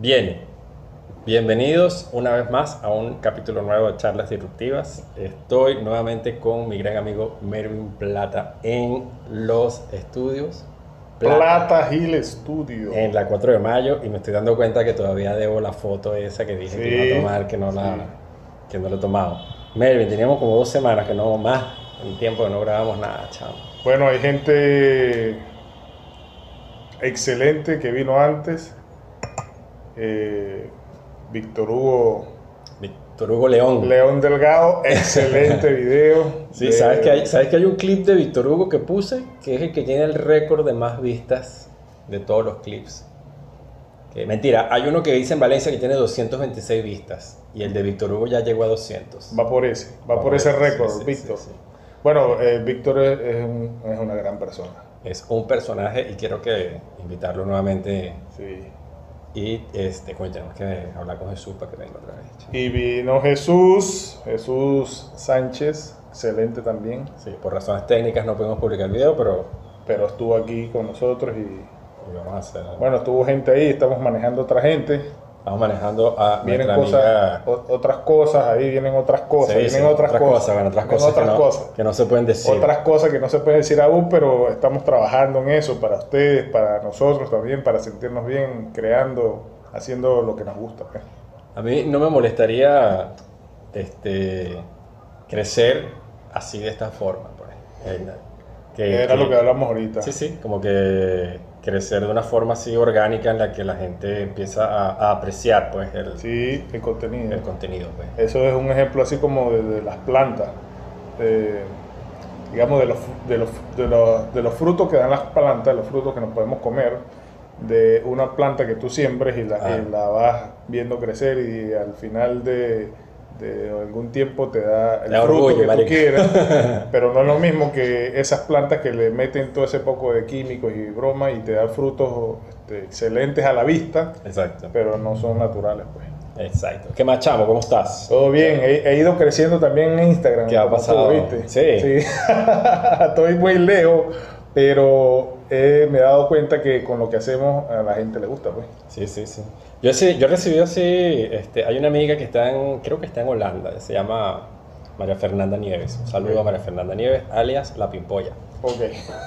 Bien, bienvenidos una vez más a un capítulo nuevo de Charlas Disruptivas. Estoy nuevamente con mi gran amigo Mervin Plata en los estudios. Plata Hill Studio. En la 4 de mayo y me estoy dando cuenta que todavía debo la foto esa que dije que iba a tomar, que no, la, sí. que no la he tomado. Mervin, teníamos como dos semanas que no más, en tiempo que no grabamos nada, chamo. Bueno, hay gente excelente que vino antes. Eh, Víctor Hugo Víctor Hugo León. León Delgado, excelente video. Sí, De- ¿sabes que, hay, ¿sabes que hay un clip de Víctor Hugo que puse? Que es el que tiene el récord de más vistas de todos los clips. Que, mentira, hay uno que dice en Valencia que tiene 226 vistas. Y el de Víctor Hugo ya llegó a 200. Va por ese, va por ese récord, sí, Víctor. sí. Bueno, eh, Víctor es, es un- es una gran persona. Es un personaje y quiero que invitarlo nuevamente. Sí. Y este, coño, tenemos que hablar con Jesús para que venga otra vez. chamo. Y vino Jesús, Jesús Sánchez, excelente también. Sí, por razones técnicas no podemos publicar el video, pero Pero estuvo aquí con nosotros y lo vamos a hacer. bueno, estuvo gente ahí, estamos manejando otra gente. Vamos manejando a Vienen cosas, amiga. otras cosas, ahí vienen otras cosas, vienen otras, cosas, bueno, otras vienen cosas, otras que, no, cosas. que no se pueden decir. Otras cosas que no se pueden decir aún, pero estamos trabajando en eso para ustedes, para nosotros también, para sentirnos bien, creando, haciendo lo que nos gusta. pues. A mí no me molestaría este, crecer así de esta forma. Pues. Eh, que- Era que- lo que hablamos ahorita. Sí, sí, como que crecer de una forma así orgánica en la que la gente empieza a, a apreciar pues, el, Sí, el contenido. el contenido. Pues. Eso es un ejemplo así como de, de las plantas, de, digamos de los, de, los, de, los, de los frutos que dan las plantas, los frutos que nos podemos comer, de una planta que tú siembres y la, Ah. y la vas viendo crecer y al final de, de algún tiempo te da el Da fruto orgullo, que tú marico. quieras, pero no es lo mismo que esas plantas que le meten todo ese poco de químicos y broma y te dan frutos este, excelentes a la vista, Exacto, pero no son naturales pues. exacto. ¿Qué más, chamo? ¿Cómo estás? Todo bien, he, he ido creciendo también en Instagram. ¿Qué ha pasado? tú, ¿viste? Sí. Estoy muy lejos, pero eh, me he dado cuenta que con lo que hacemos a la gente le gusta, pues. Sí, sí, sí. Yo sí, yo recibí así, este, hay una amiga que está en, creo que está en Holanda, se llama María Fernanda Nieves. Un saludo a María Fernanda Nieves, alias La Pimpolla. Ok.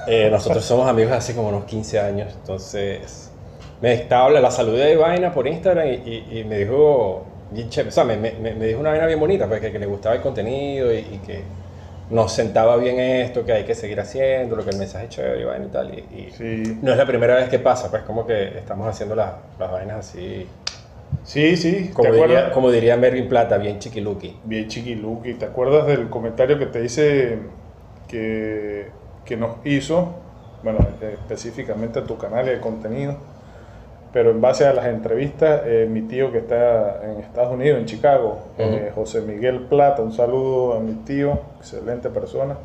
Eh, nosotros somos amigos hace como unos 15 años, entonces me estaba la saludé de vaina por Instagram y, y- y me dijo, bien chévere, o sea, me, me- me dijo una vaina bien bonita, pues, que, que le gustaba el contenido y, y que nos sentaba bien esto, que hay que seguir haciendo, lo que el mensaje es chévere y vaina y tal. Y, y Sí, no es la primera vez que pasa, pues como que estamos haciendo las, las vainas así, sí, sí. como ¿Te diría, como diría Mervin Plata, bien chiquiluki. Bien chiquiluki. ¿Te acuerdas del comentario que te hice que, que nos hizo? Bueno, eh, específicamente a tu canal y el contenido. Pero en base a las entrevistas, eh, mi tío que está en Estados Unidos, en Chicago, eh, José Miguel Plata, un saludo a mi tío, excelente persona.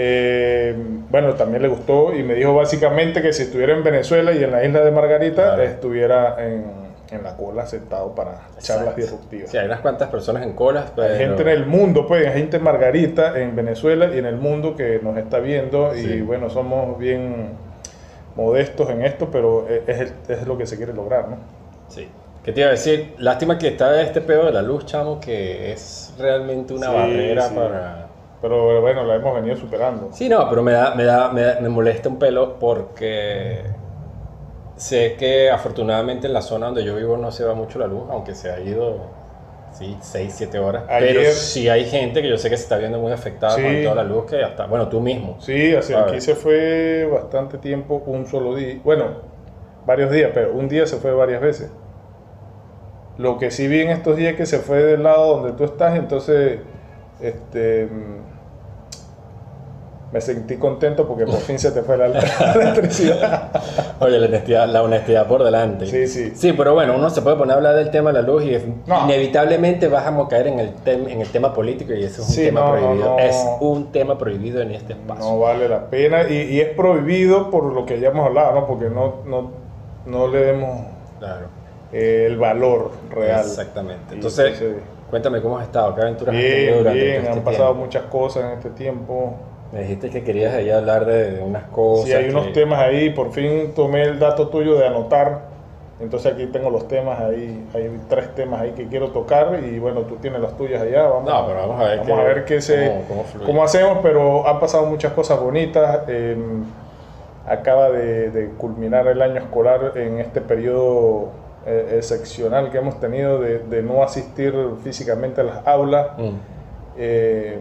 Eh, bueno, también le gustó y me dijo básicamente que si estuviera en Venezuela y en la isla de Margarita, Claro. estuviera en, en la cola sentado para charlas Exacto. disruptivas. Sí, hay unas cuantas personas en colas, pero... Hay gente en el mundo, pues, hay gente en Margarita, en Venezuela y en el mundo que nos está viendo Sí. y bueno, somos bien modestos en esto, pero es, es el- es lo que se quiere lograr, ¿no? Sí. ¿Qué te iba a decir? Lástima que está este pedo de la luz, chamo, que es realmente una Sí, barrera sí. para... Pero bueno, la hemos venido superando. Sí, no, pero me, da, me, da, me, da- me molesta un pelo porque sé que afortunadamente en la zona donde yo vivo no se va mucho la luz, aunque se ha ido, sí, 6, 7 horas. Pero sí hay gente que yo sé que se está viendo muy afectada Sí. con toda la luz que hasta, bueno, tú mismo. Sí, aquí se fue bastante tiempo, un solo día, bueno, varios días, pero un día se fue varias veces. Lo que sí vi en estos días que se fue del lado donde tú estás, entonces este, mm, me sentí contento porque por fin se te fue la, la electricidad. Oye, la honestidad, la honestidad por delante. Sí, sí. Sí, pero bueno, uno se puede poner a hablar del tema de la luz y No. inevitablemente vas a caer en el, tem- en el tema político y eso es un Sí, tema no, prohibido. no. Es un tema prohibido en este espacio. No vale la pena y, y es prohibido por lo que ya hemos hablado, ¿no? porque no, no, no le demos Claro. eh, el valor real. Exactamente. Entonces, entonces, cuéntame cómo has estado, qué aventuras has tenido Bien, durante bien, este han pasado tiempo? muchas cosas en este tiempo. Me dijiste que querías ahí hablar de, de unas cosas. Sí, hay unos que- temas ahí, por fin tomé el dato tuyo de anotar Entonces aquí tengo los temas ahí, hay tres temas ahí que quiero tocar y bueno, tú tienes las tuyas allá. Vamos, no, pero vamos a ver, vamos a ver qué se, cómo, hacemos, pero han pasado muchas cosas bonitas. acaba de, culminar el año escolar en este periodo eh, excepcional que hemos tenido de, no asistir físicamente a las aulas. Mm. Eh,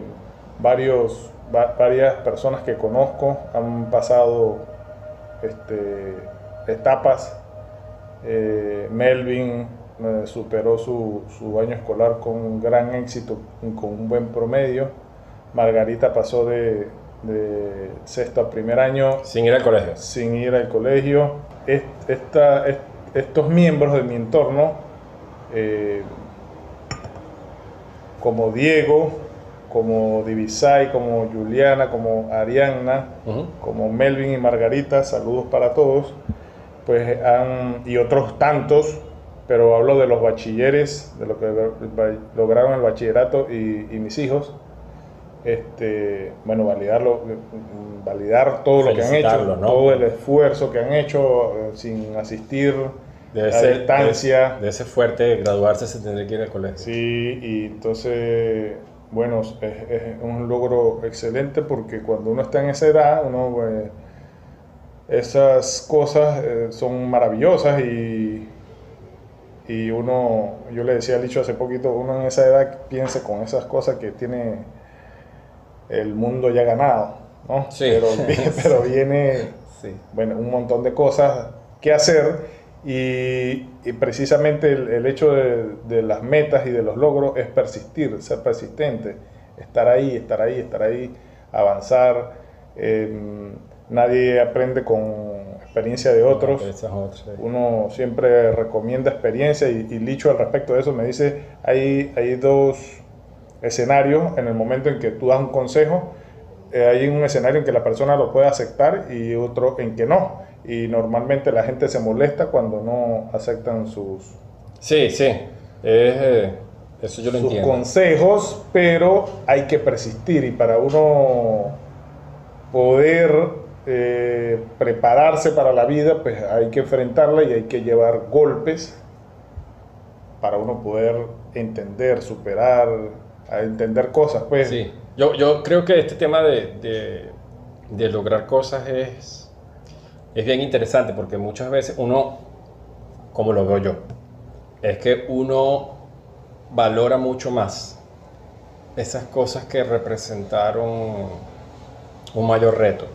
varios, varias personas que conozco han pasado este, etapas eh, Melvin eh, superó su, año escolar con gran éxito, con un buen promedio. Margarita pasó de, sexto a primer año. Sin ir al colegio. Sin ir al colegio. estos miembros de mi entorno, eh, como Diego, como Divisay, como Juliana, como Arianna, como Melvin y Margarita, saludos para todos pues han, y otros tantos, pero hablo de los bachilleres, de lo que lograron el bachillerato y, mis hijos, este, bueno, validarlo, validar todo lo que han hecho, todo el esfuerzo que han hecho eh, sin asistir de a distancia. De, ese fuerte graduarse se tendría que ir al colegio. Sí, y entonces, bueno, es, es, un logro excelente porque cuando uno está en esa edad, uno... Pues, esas cosas eh, son maravillosas y, y uno, yo le decía al dicho hace poquito, uno en esa edad piense con esas cosas que tiene el mundo ya ganado, ¿no? Pero, pero viene, bueno, un montón de cosas que hacer y, precisamente el, hecho de, las metas y de los logros es persistir, ser persistente, estar ahí, estar ahí, estar ahí, avanzar. Em, nadie aprende con experiencia de otros. Uno siempre recomienda experiencia y, y, Licho al respecto de eso me dice, hay, hay dos escenarios en el momento en que tú das un consejo, eh, hay un escenario en que la persona lo puede aceptar y otro en que no. Y normalmente la gente se molesta cuando no aceptan sus... Sí, sí. Eh, eso yo lo sus consejos, pero hay que persistir y para uno poder eh, prepararse para la vida, pues hay que enfrentarla y hay que llevar golpes para uno poder entender, superar, entender cosas. Pues. Sí, yo, yo creo que este tema de, de, lograr cosas es, es bien interesante porque muchas veces uno, como lo veo yo, es que uno valora mucho más esas cosas que representaron un mayor reto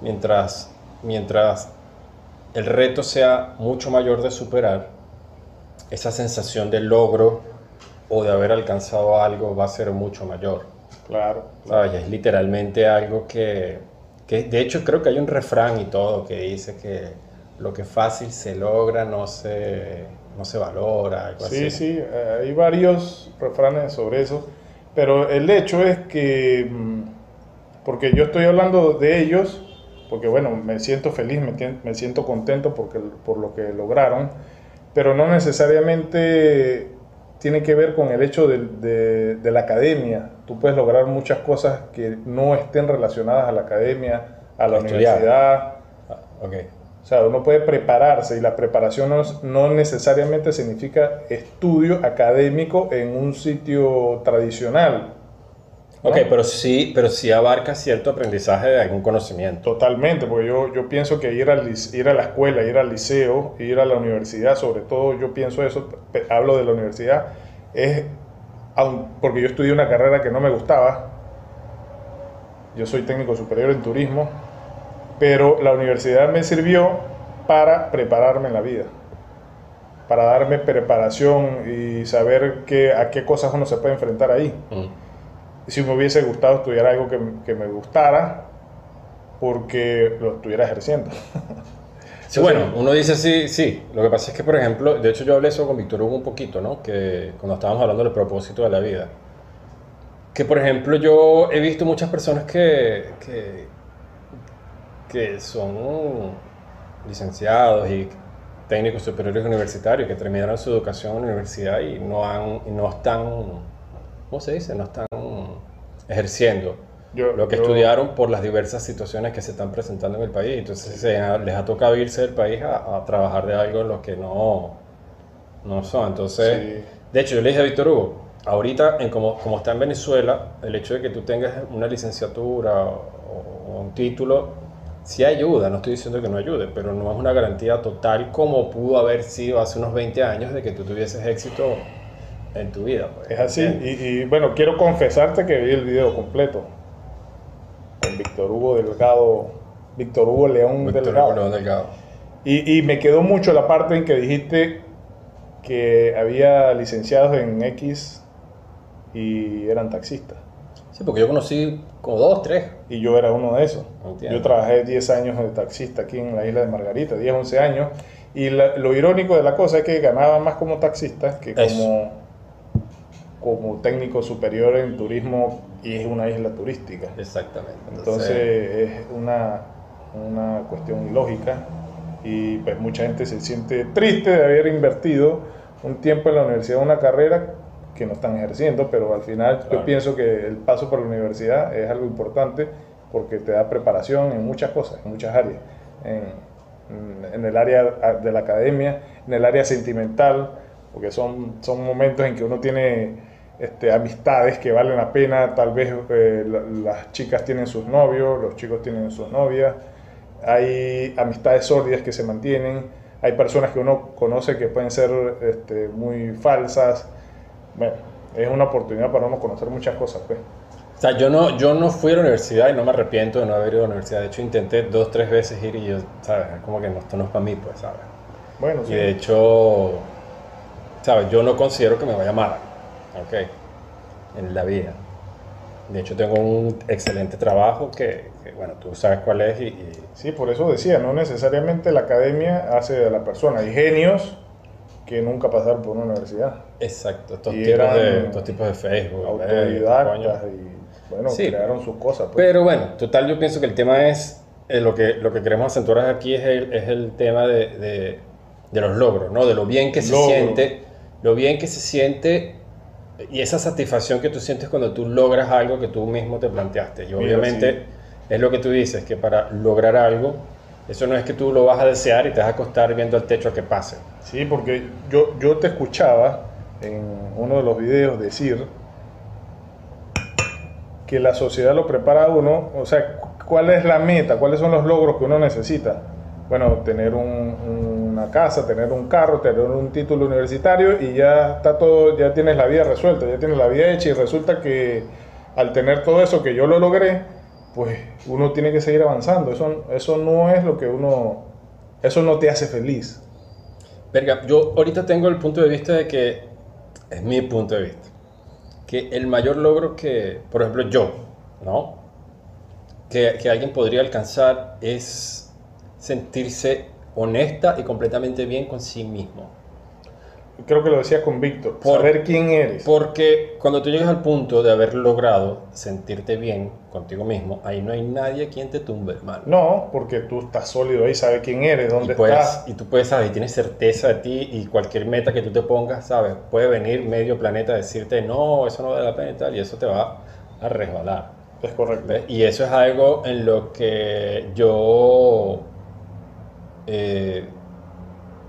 mientras, mientras el reto sea mucho mayor de superar, esa sensación de logro o de haber alcanzado algo va a ser mucho mayor. Claro. Es literalmente algo que, que, de hecho creo que hay un refrán y todo que dice que lo que fácil se logra no se, no se valora. Algo sí, sí, eh, hay varios refranes sobre eso, pero el hecho es que, mm, porque yo estoy hablando de ellos, porque bueno, me siento feliz, me, siento contento porque, por lo que lograron, pero no necesariamente tiene que ver con el hecho de, la academia. Tú puedes lograr muchas cosas que no estén relacionadas a la academia, a la universidad. Ah, okay. O sea, uno puede prepararse y la preparación no, no, necesariamente significa estudio académico en un sitio tradicional. Ok, pero sí, pero sí abarca cierto aprendizaje de algún conocimiento. Totalmente, porque yo, yo pienso que ir, al, ir a la escuela, ir al liceo, ir a la universidad, sobre todo yo pienso eso, hablo de la universidad, es, porque yo estudié una carrera que no me gustaba, yo soy técnico superior en turismo, pero la universidad me sirvió para prepararme en la vida, para darme preparación y saber que, a qué cosas uno se puede enfrentar ahí. Mm si me hubiese gustado estudiar algo que, que me gustara, porque lo estuviera ejerciendo. Sí, bueno, uno dice sí, sí. Lo que pasa es que, por ejemplo, de hecho yo hablé eso con Víctor Hugo un poquito, ¿no? Que cuando estábamos hablando del propósito de la vida. Que, por ejemplo, yo he visto muchas personas que, que, que son licenciados y técnicos superiores universitarios que terminaron su educación en la universidad y no, han, y no están, ¿cómo se dice? No están ejerciendo. Yo- lo que yo- estudiaron por las diversas situaciones que se están presentando en el país. Entonces se les ha tocado irse del país a, a trabajar de algo en lo que no, no son. Entonces, Sí. de hecho, yo le dije a Víctor Hugo, ahorita, en como, como está en Venezuela, el hecho de que tú tengas una licenciatura o, o un título, sí ayuda, no estoy diciendo que no ayude, pero no es una garantía total como pudo haber sido hace unos 20 años de que tú tuvieses éxito en tu vida. pues, Es así. Y, y, bueno, quiero confesarte que vi el video completo con Víctor Hugo Delgado, Víctor Hugo León Víctor Delgado. Hugo León Delgado. Y, y me quedó mucho la parte en que dijiste que había licenciados en X y eran taxistas. Sí, porque yo conocí como dos, tres. Y yo era uno de esos. Entiendo. Yo trabajé 10 años de taxista aquí en la isla de Margarita, 10, 11 años. Y la- lo irónico de la cosa es que ganaba más como taxista que como, como técnico superior en turismo y es una isla turística. Exactamente. Entonces es una, una cuestión ilógica y pues mucha gente se siente triste de haber invertido un tiempo en la universidad, una carrera que no están ejerciendo, pero al final Claro. yo pienso que el paso por la universidad es algo importante porque te da preparación en muchas cosas, en muchas áreas, en, en el área de la academia, en el área sentimental, porque son, son momentos en que uno tiene este, amistades que valen la pena, tal vez eh, la- las chicas tienen sus novios, los chicos tienen sus novias, hay amistades sólidas que se mantienen, hay personas que uno conoce que pueden ser este, muy falsas, bueno, es una oportunidad para uno conocer muchas cosas, pues. O sea, yo no, yo no fui a la universidad y no me arrepiento de no haber ido a la universidad. De hecho, intenté dos, tres veces ir y yo, ¿sabes? Es Como que no, esto no es para mí, pues, ¿sabes? Bueno, Y sí. de hecho, ¿sabes? Yo no considero que me vaya mal, ¿ok? En la vida. De hecho, tengo un excelente trabajo que, que, bueno, tú sabes cuál es y, y- Sí, por eso decía, no necesariamente la academia hace de la persona. Hay genios que nunca pasaron por una universidad, exacto, estos, Y tipos de, eran estos tipos de Facebook. eh, autodidactas coño. y bueno, Sí. crearon sus cosas. pues. Pero bueno, total, yo pienso que el tema es, eh, lo, que, lo que queremos acentuar aquí es el, es el tema de, de- de los logros, ¿no? De lo bien que se Logro. siente, lo bien que se siente y esa satisfacción que tú sientes cuando tú logras algo que tú mismo te planteaste. Y Mira, obviamente es lo que tú dices, que para lograr algo, eso no es que tú lo vas a desear y te vas a acostar viendo el techo a que pase. Sí, porque yo, yo te escuchaba en uno de los videos decir que la sociedad lo prepara a uno, o sea, cu- ¿cuál es la meta? ¿Cuáles son los logros que uno necesita? Bueno, tener un- casa, tener un carro, tener un título universitario y ya está todo, ya tienes la vida resuelta, ya tienes la vida hecha y resulta que al tener todo eso que yo lo logré, pues uno tiene que seguir avanzando. Eso, eso no es lo que uno, eso no te hace feliz. Verga, yo ahorita tengo el punto de vista de que, es mi punto de vista, que el mayor logro que, por ejemplo, yo, ¿no? Que, que alguien podría alcanzar es sentirse honesta y completamente bien con sí mismo. Creo que lo decías con Víctor, Por- saber quién eres. Porque cuando tú llegas al punto de haber logrado sentirte bien contigo mismo, ahí no hay nadie quien te tumbe, hermano. No, porque tú estás sólido ahí, sabes quién eres, y, dónde puedes, estás. y tú puedes, sabes, y tienes certeza de ti y cualquier meta que tú te pongas, sabes, puede venir medio planeta a decirte, no, eso no vale la pena y tal, y eso te va a resbalar. Es correcto. ¿ves? Y eso es algo en lo que yo eh,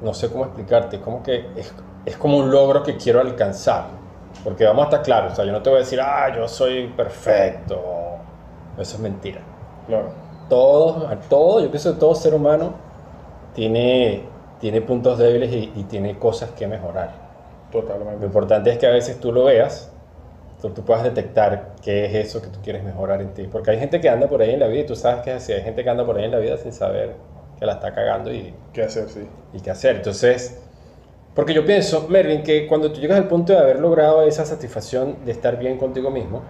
no sé cómo explicarte, como que es, es como un logro que quiero alcanzar. Porque vamos a estar claros, o sea, yo no te voy a decir, ah, yo soy perfecto. Eso es mentira. Claro. Todo, todo, yo pienso que todo ser humano tiene, tiene puntos débiles y, y tiene cosas que mejorar. Lo Totalmente. importante es que a veces tú lo veas, tú, tú puedas detectar qué es eso que tú quieres mejorar en ti. Porque hay gente que anda por ahí en la vida y tú sabes que es así. Hay gente que anda por ahí en la vida sin saber que la está cagando y, ¿Qué hacer? Sí. y qué hacer. Entonces, porque yo pienso, Mervin, que cuando tú llegas al punto de haber logrado esa satisfacción de estar bien contigo mismo,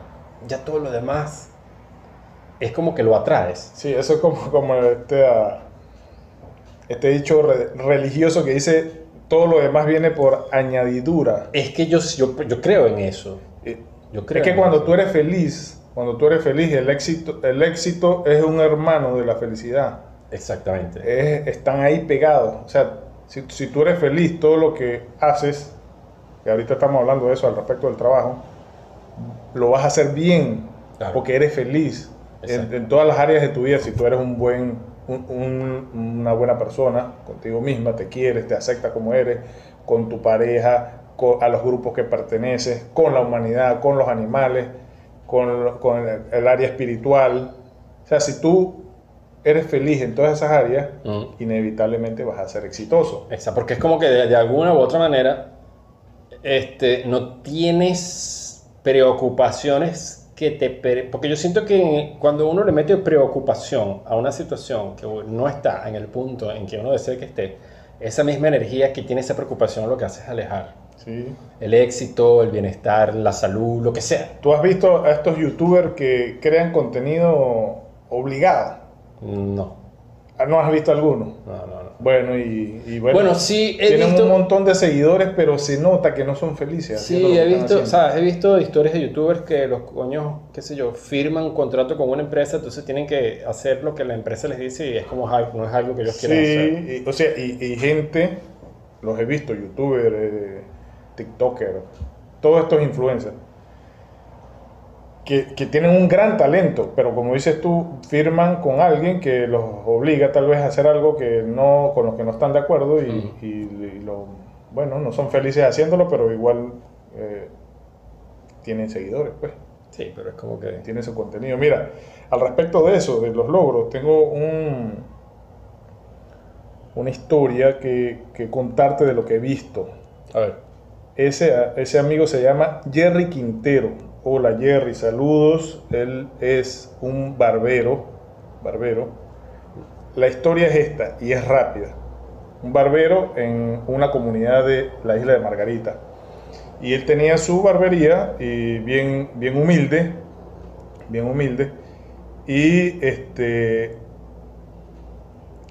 ya todo lo demás es como que lo atraes. Sí, eso es como, como este, ah, este dicho re- religioso que dice todo lo demás viene por añadidura. Es que yo, yo, yo creo en eso. Eh, Yo creo Es que cuando eso. tú eres feliz, cuando tú eres feliz, el éxito, el éxito es un hermano de la felicidad. Exactamente. Es- están ahí pegados. O sea, si, si tú eres feliz, todo lo que haces, que ahorita estamos hablando de eso al respecto del trabajo, lo vas a hacer bien. Claro. porque eres feliz en, en todas las áreas de tu vida. Si tú eres un buen, un- un- una buena persona contigo misma, te quieres, te aceptas como eres, con tu pareja, con- a los grupos que perteneces, con la humanidad, con los animales, con, con el, el área espiritual. O sea, si tú eres feliz en todas esas áreas, Mm. inevitablemente vas a ser exitoso. Exacto, porque es como que de, de alguna u otra manera este, no tienes preocupaciones que te... pre- Porque yo siento que cuando uno le mete preocupación a una situación que no está en el punto en que uno desea que esté, esa misma energía que tiene esa preocupación lo que hace es alejar ¿sí? el éxito, el bienestar, la salud, lo que sea. ¿Tú has visto a estos youtubers que crean contenido obligado? No, Ah, ¿No has visto alguno? no, no. no. Bueno, y, y bueno, Bueno, sí, he tienen visto- un montón de seguidores, pero se nota que no son felices. Sí, he visto, he visto historias de youtubers que los coños, qué sé yo, firman un contrato con una empresa, entonces tienen que hacer lo que la empresa les dice y es como no es algo que ellos quieren hacer. Sí, y- o sea, y, y gente, los he visto, youtubers, eh, tiktokers, todos estos influencers, que, que tienen un gran talento, pero como dices tú, firman con alguien que los obliga tal vez a hacer algo que no, con los que no están de acuerdo y, Mm. y- y lo, bueno, no son felices haciéndolo, pero igual eh, tienen seguidores, pues Sí, pero es como que... tiene su contenido. Mira, al respecto de eso, de los logros, tengo un, una historia que, que contarte de lo que he visto. A ver. Ese, ese amigo se llama Jerry Quintero. Hola Jerry, saludos. Él es un barbero. Barbero. La historia es esta y es rápida. Un barbero en una comunidad de la isla de Margarita. Y él tenía su barbería y bien, bien humilde. Bien humilde. Y este.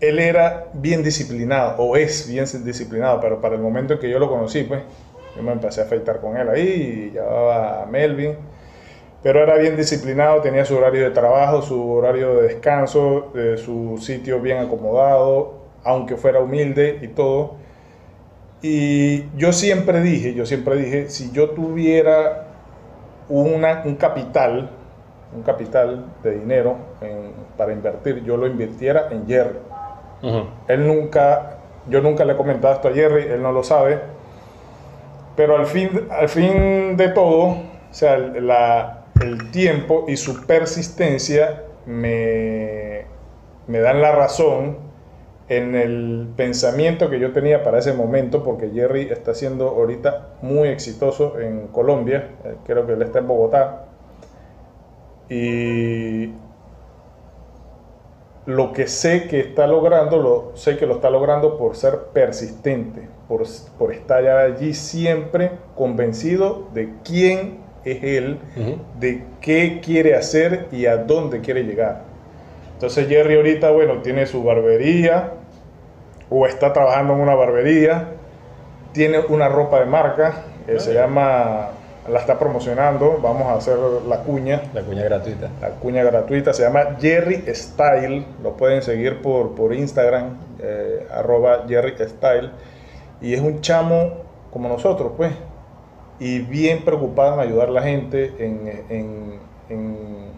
Él era bien disciplinado, o es bien disciplinado, pero para el momento en que yo lo conocí, pues, yo me empecé a afeitar con él ahí, y llevaba a Melvin, pero era bien disciplinado, tenía su horario de trabajo, su horario de descanso, eh, su sitio bien acomodado, aunque fuera humilde y todo. Y yo siempre dije, yo siempre dije, si yo tuviera una, un capital, un capital de dinero en- para invertir, yo lo invirtiera en Jerry. Ujú. Él nunca, yo nunca le he comentado esto a Jerry, él no lo sabe. Pero al fin, al fin de todo, o sea, la- el tiempo y su persistencia me, me dan la razón en el pensamiento que yo tenía para ese momento, porque Jerry está siendo ahorita muy exitoso en Colombia, eh, creo que él está en Bogotá. Y lo que sé que está logrando, lo, sé que lo está logrando por ser persistente, por, por estar allí siempre convencido de quién es él, de qué quiere hacer y a dónde quiere llegar. Entonces Jerry ahorita, bueno, tiene su barbería o está trabajando en una barbería, tiene una ropa de marca, que se llama, la está promocionando, vamos a hacer la cuña, La cuña gratuita. la cuña gratuita se llama Jerry Style. Lo pueden seguir por, por Instagram, eh, arroba Jerry Style. Y es un chamo como nosotros, pues. Y bien preocupado en ayudar a la gente, en, en- en-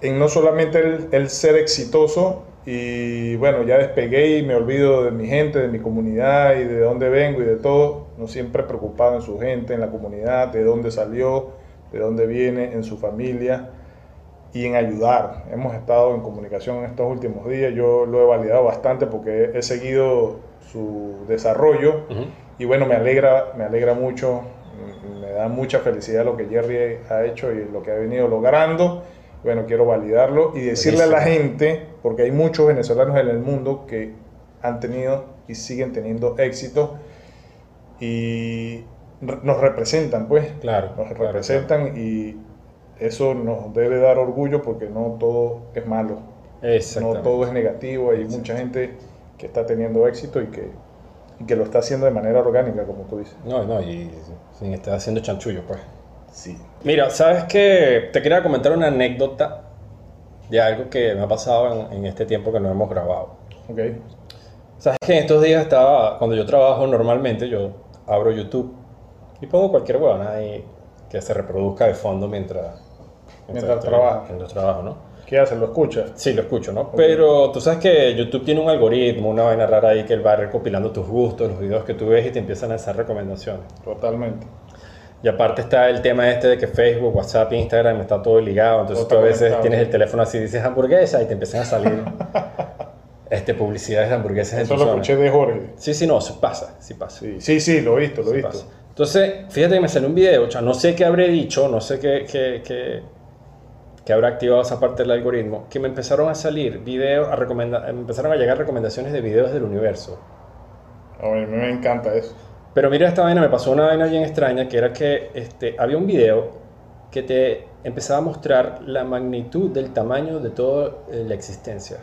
en no solamente el, el ser exitoso. Y bueno, ya despegué y me olvido de mi gente, de mi comunidad y de dónde vengo y de todo. No siempre preocupado en su gente, en la comunidad, de dónde salió, de dónde viene, en su familia y en ayudar. Hemos estado en comunicación en estos últimos días, yo lo he validado bastante porque he seguido su desarrollo y bueno, me alegra, me alegra mucho, me da mucha felicidad lo que Jerry ha hecho y lo que ha venido logrando. Bueno, quiero validarlo y decirle a la gente, porque hay muchos venezolanos en el mundo que han tenido y siguen teniendo éxito y nos representan, pues. Claro. nos claro, representan y eso nos debe dar orgullo porque no todo es malo, no todo es negativo, hay mucha gente que está teniendo éxito y que, y que lo está haciendo de manera orgánica, como tú dices. No, no, y sin estar haciendo chanchullo, pues. Sí. Mira, sabes que te quería comentar una anécdota de algo que me ha pasado en, en este tiempo que no hemos grabado. Ok. Sabes que en estos días estaba, cuando yo trabajo normalmente, yo abro YouTube y pongo cualquier huevona ahí que se reproduzca de fondo mientras, Mientras estoy- trabajas. Mientras trabajo, ¿no? ¿Qué haces? ¿Lo escuchas? Sí, lo escucho, ¿no? Pero tú sabes que YouTube tiene un algoritmo, una vaina rara ahí que él va recopilando tus gustos, los videos que tú ves y te empiezan a hacer recomendaciones. Totalmente. Y aparte está el tema este de que Facebook, WhatsApp, Instagram está todo ligado. Entonces tú a veces tienes el teléfono así, dices hamburguesa y te empiezan a salir este, publicidades de hamburguesas en Eso tu lo escuché de Jorge. Sí, sí, no, eso pasa, sí pasa. Sí, sí, sí, lo he visto, lo he sí visto. pasa. Entonces, fíjate que me salió un video, o sea, no sé qué habré dicho, no sé qué, qué, qué, qué habrá activado esa parte del algoritmo, que me empezaron a salir videos, a recomenda- me empezaron a llegar recomendaciones de videos del universo. A mí me encanta eso. Pero mira, esta vaina me pasó una vaina bien extraña, que era que este, había un video que te empezaba a mostrar la magnitud del tamaño de toda la existencia.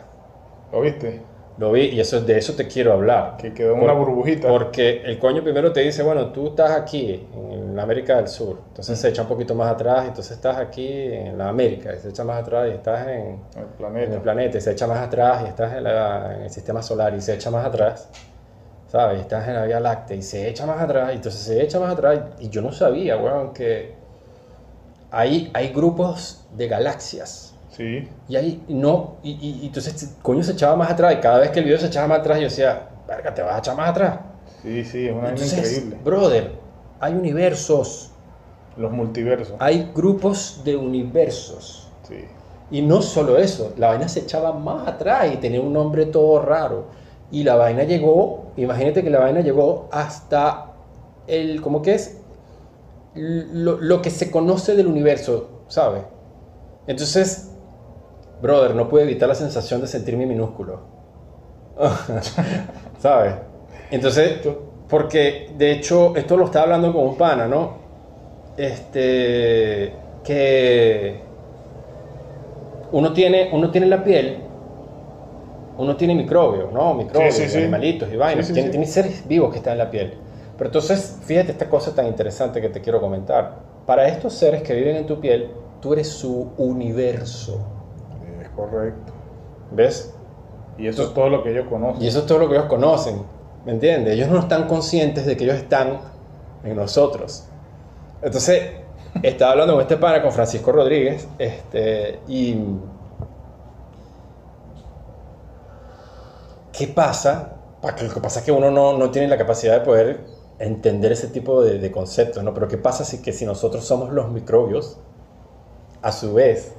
¿Lo viste? Lo vi y eso, de eso te quiero hablar. Que quedó en una burbujita. Porque el coño primero te dice, bueno, tú estás aquí, en la América del Sur. Entonces se echa un poquito más atrás, entonces estás aquí en la América, y se echa más atrás y estás en, El en el planeta. planeta, y se echa más atrás y estás en, la- en el sistema solar, y se echa más atrás, ¿sabes? Y estás en la Vía Láctea, y se echa más atrás, y entonces se echa más atrás, y yo no sabía, weón, que hay, hay grupos de galaxias. Sí. Y ahí no, y, y- y entonces coño se echaba más atrás, y cada vez que el video se echaba más atrás, yo decía, verga, te vas a echar más atrás. Sí, sí, es una Entonces, increíble. brother, hay universos, Los multiversos. hay grupos de universos. Sí. Y no solo eso, la vaina se echaba más atrás y tenía un nombre todo raro. Y la vaina llegó, imagínate que la vaina llegó hasta el, ¿cómo que es? Lo, lo que se conoce del universo, ¿sabes? Entonces, brother, no pude evitar la sensación de sentirme minúsculo. ¿Sabes? Entonces, porque de hecho, esto lo estaba hablando con un pana, ¿no? Este, que uno tiene, uno tiene la piel, uno tiene microbios, ¿no? Microbios, Sí, sí, sí. animalitos y vainas, tiene, tiene seres vivos que están en la piel. Pero entonces, fíjate esta cosa tan interesante que te quiero comentar. Para estos seres que viven en tu piel, tú eres su universo. Correcto. ¿Ves? Y eso es todo lo que yo conozco. Y eso es todo lo que ellos conocen, ¿me entiendes? Ellos no están conscientes de que ellos están en nosotros. Entonces, estaba hablando con este pana, con Francisco Rodríguez, este, y... ¿Qué pasa? Lo que pasa es que uno no, no tiene la capacidad de poder entender ese tipo de, de conceptos, ¿no? Pero ¿qué pasa si, que si nosotros somos los microbios, a su vez,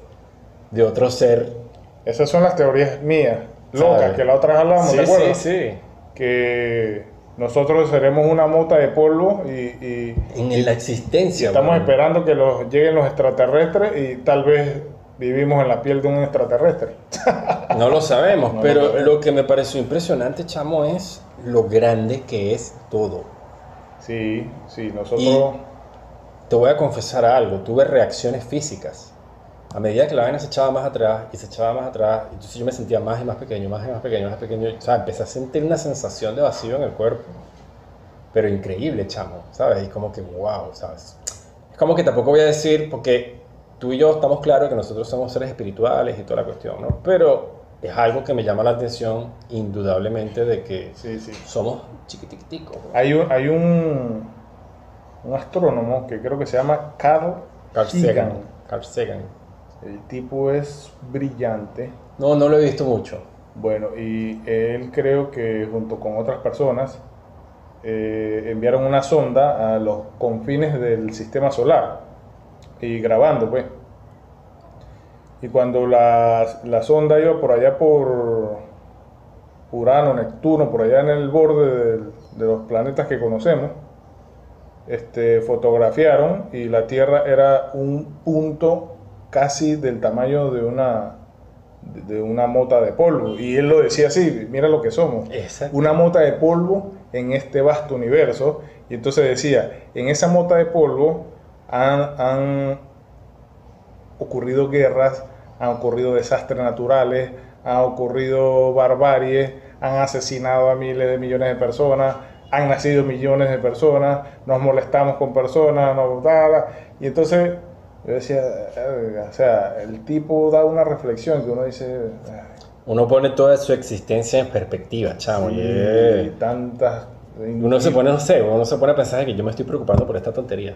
de otro ser... Esas son las teorías mías, locas, que la otra vez hablamos, sí, ¿te acuerdas? sí, sí. Que nosotros seremos una mota de polvo y, y En la existencia. estamos esperando que los, lleguen los extraterrestres y tal vez vivimos en la piel de un extraterrestre. No lo sabemos, No lo pero sabemos. lo que me pareció impresionante, chamo, es lo grande que es todo. Sí, sí, nosotros... Y- Te voy a confesar algo, tuve reacciones físicas. A medida que la vaina se echaba más atrás y se echaba más atrás, entonces yo me sentía más y más pequeño, más y más pequeño, más pequeño. O sea, empecé a sentir una sensación de vacío en el cuerpo. Pero increíble, chamo, ¿sabes? Y como que, wow, ¿sabes? Es como que tampoco voy a decir, porque tú y yo estamos claros que nosotros somos seres espirituales y toda la cuestión, ¿no? Pero es algo que me llama la atención indudablemente de que Sí, sí. somos chiquititicos. ¿no? Hay un, hay un, un astrónomo que creo que se llama Carl Carl Sagan. Sagan. Carl Sagan. El tipo es brillante. No, no lo he visto mucho. Bueno, y él creo que junto con otras personas eh, enviaron una sonda a los confines del sistema solar y grabando, pues. Y cuando la, la sonda iba por allá por Urano, Neptuno, por allá en el borde del- de los planetas que conocemos, este, fotografiaron y la Tierra era un punto casi del tamaño de una, de una mota de polvo. Y él lo decía así, mira lo que somos, una mota de polvo en este vasto universo. Y entonces decía, en esa mota de polvo han, han ocurrido guerras, han ocurrido desastres naturales, han ocurrido barbaries, han asesinado a miles de millones de personas, han nacido millones de personas, nos molestamos con personas, nos da, da. y entonces yo decía, o sea, el tipo da una reflexión que uno dice, "Ay, Uno pone toda su existencia en perspectiva, chamo. sí, tantas... Uno se pone, no sé, uno se pone a pensar que yo me estoy preocupando por esta tontería.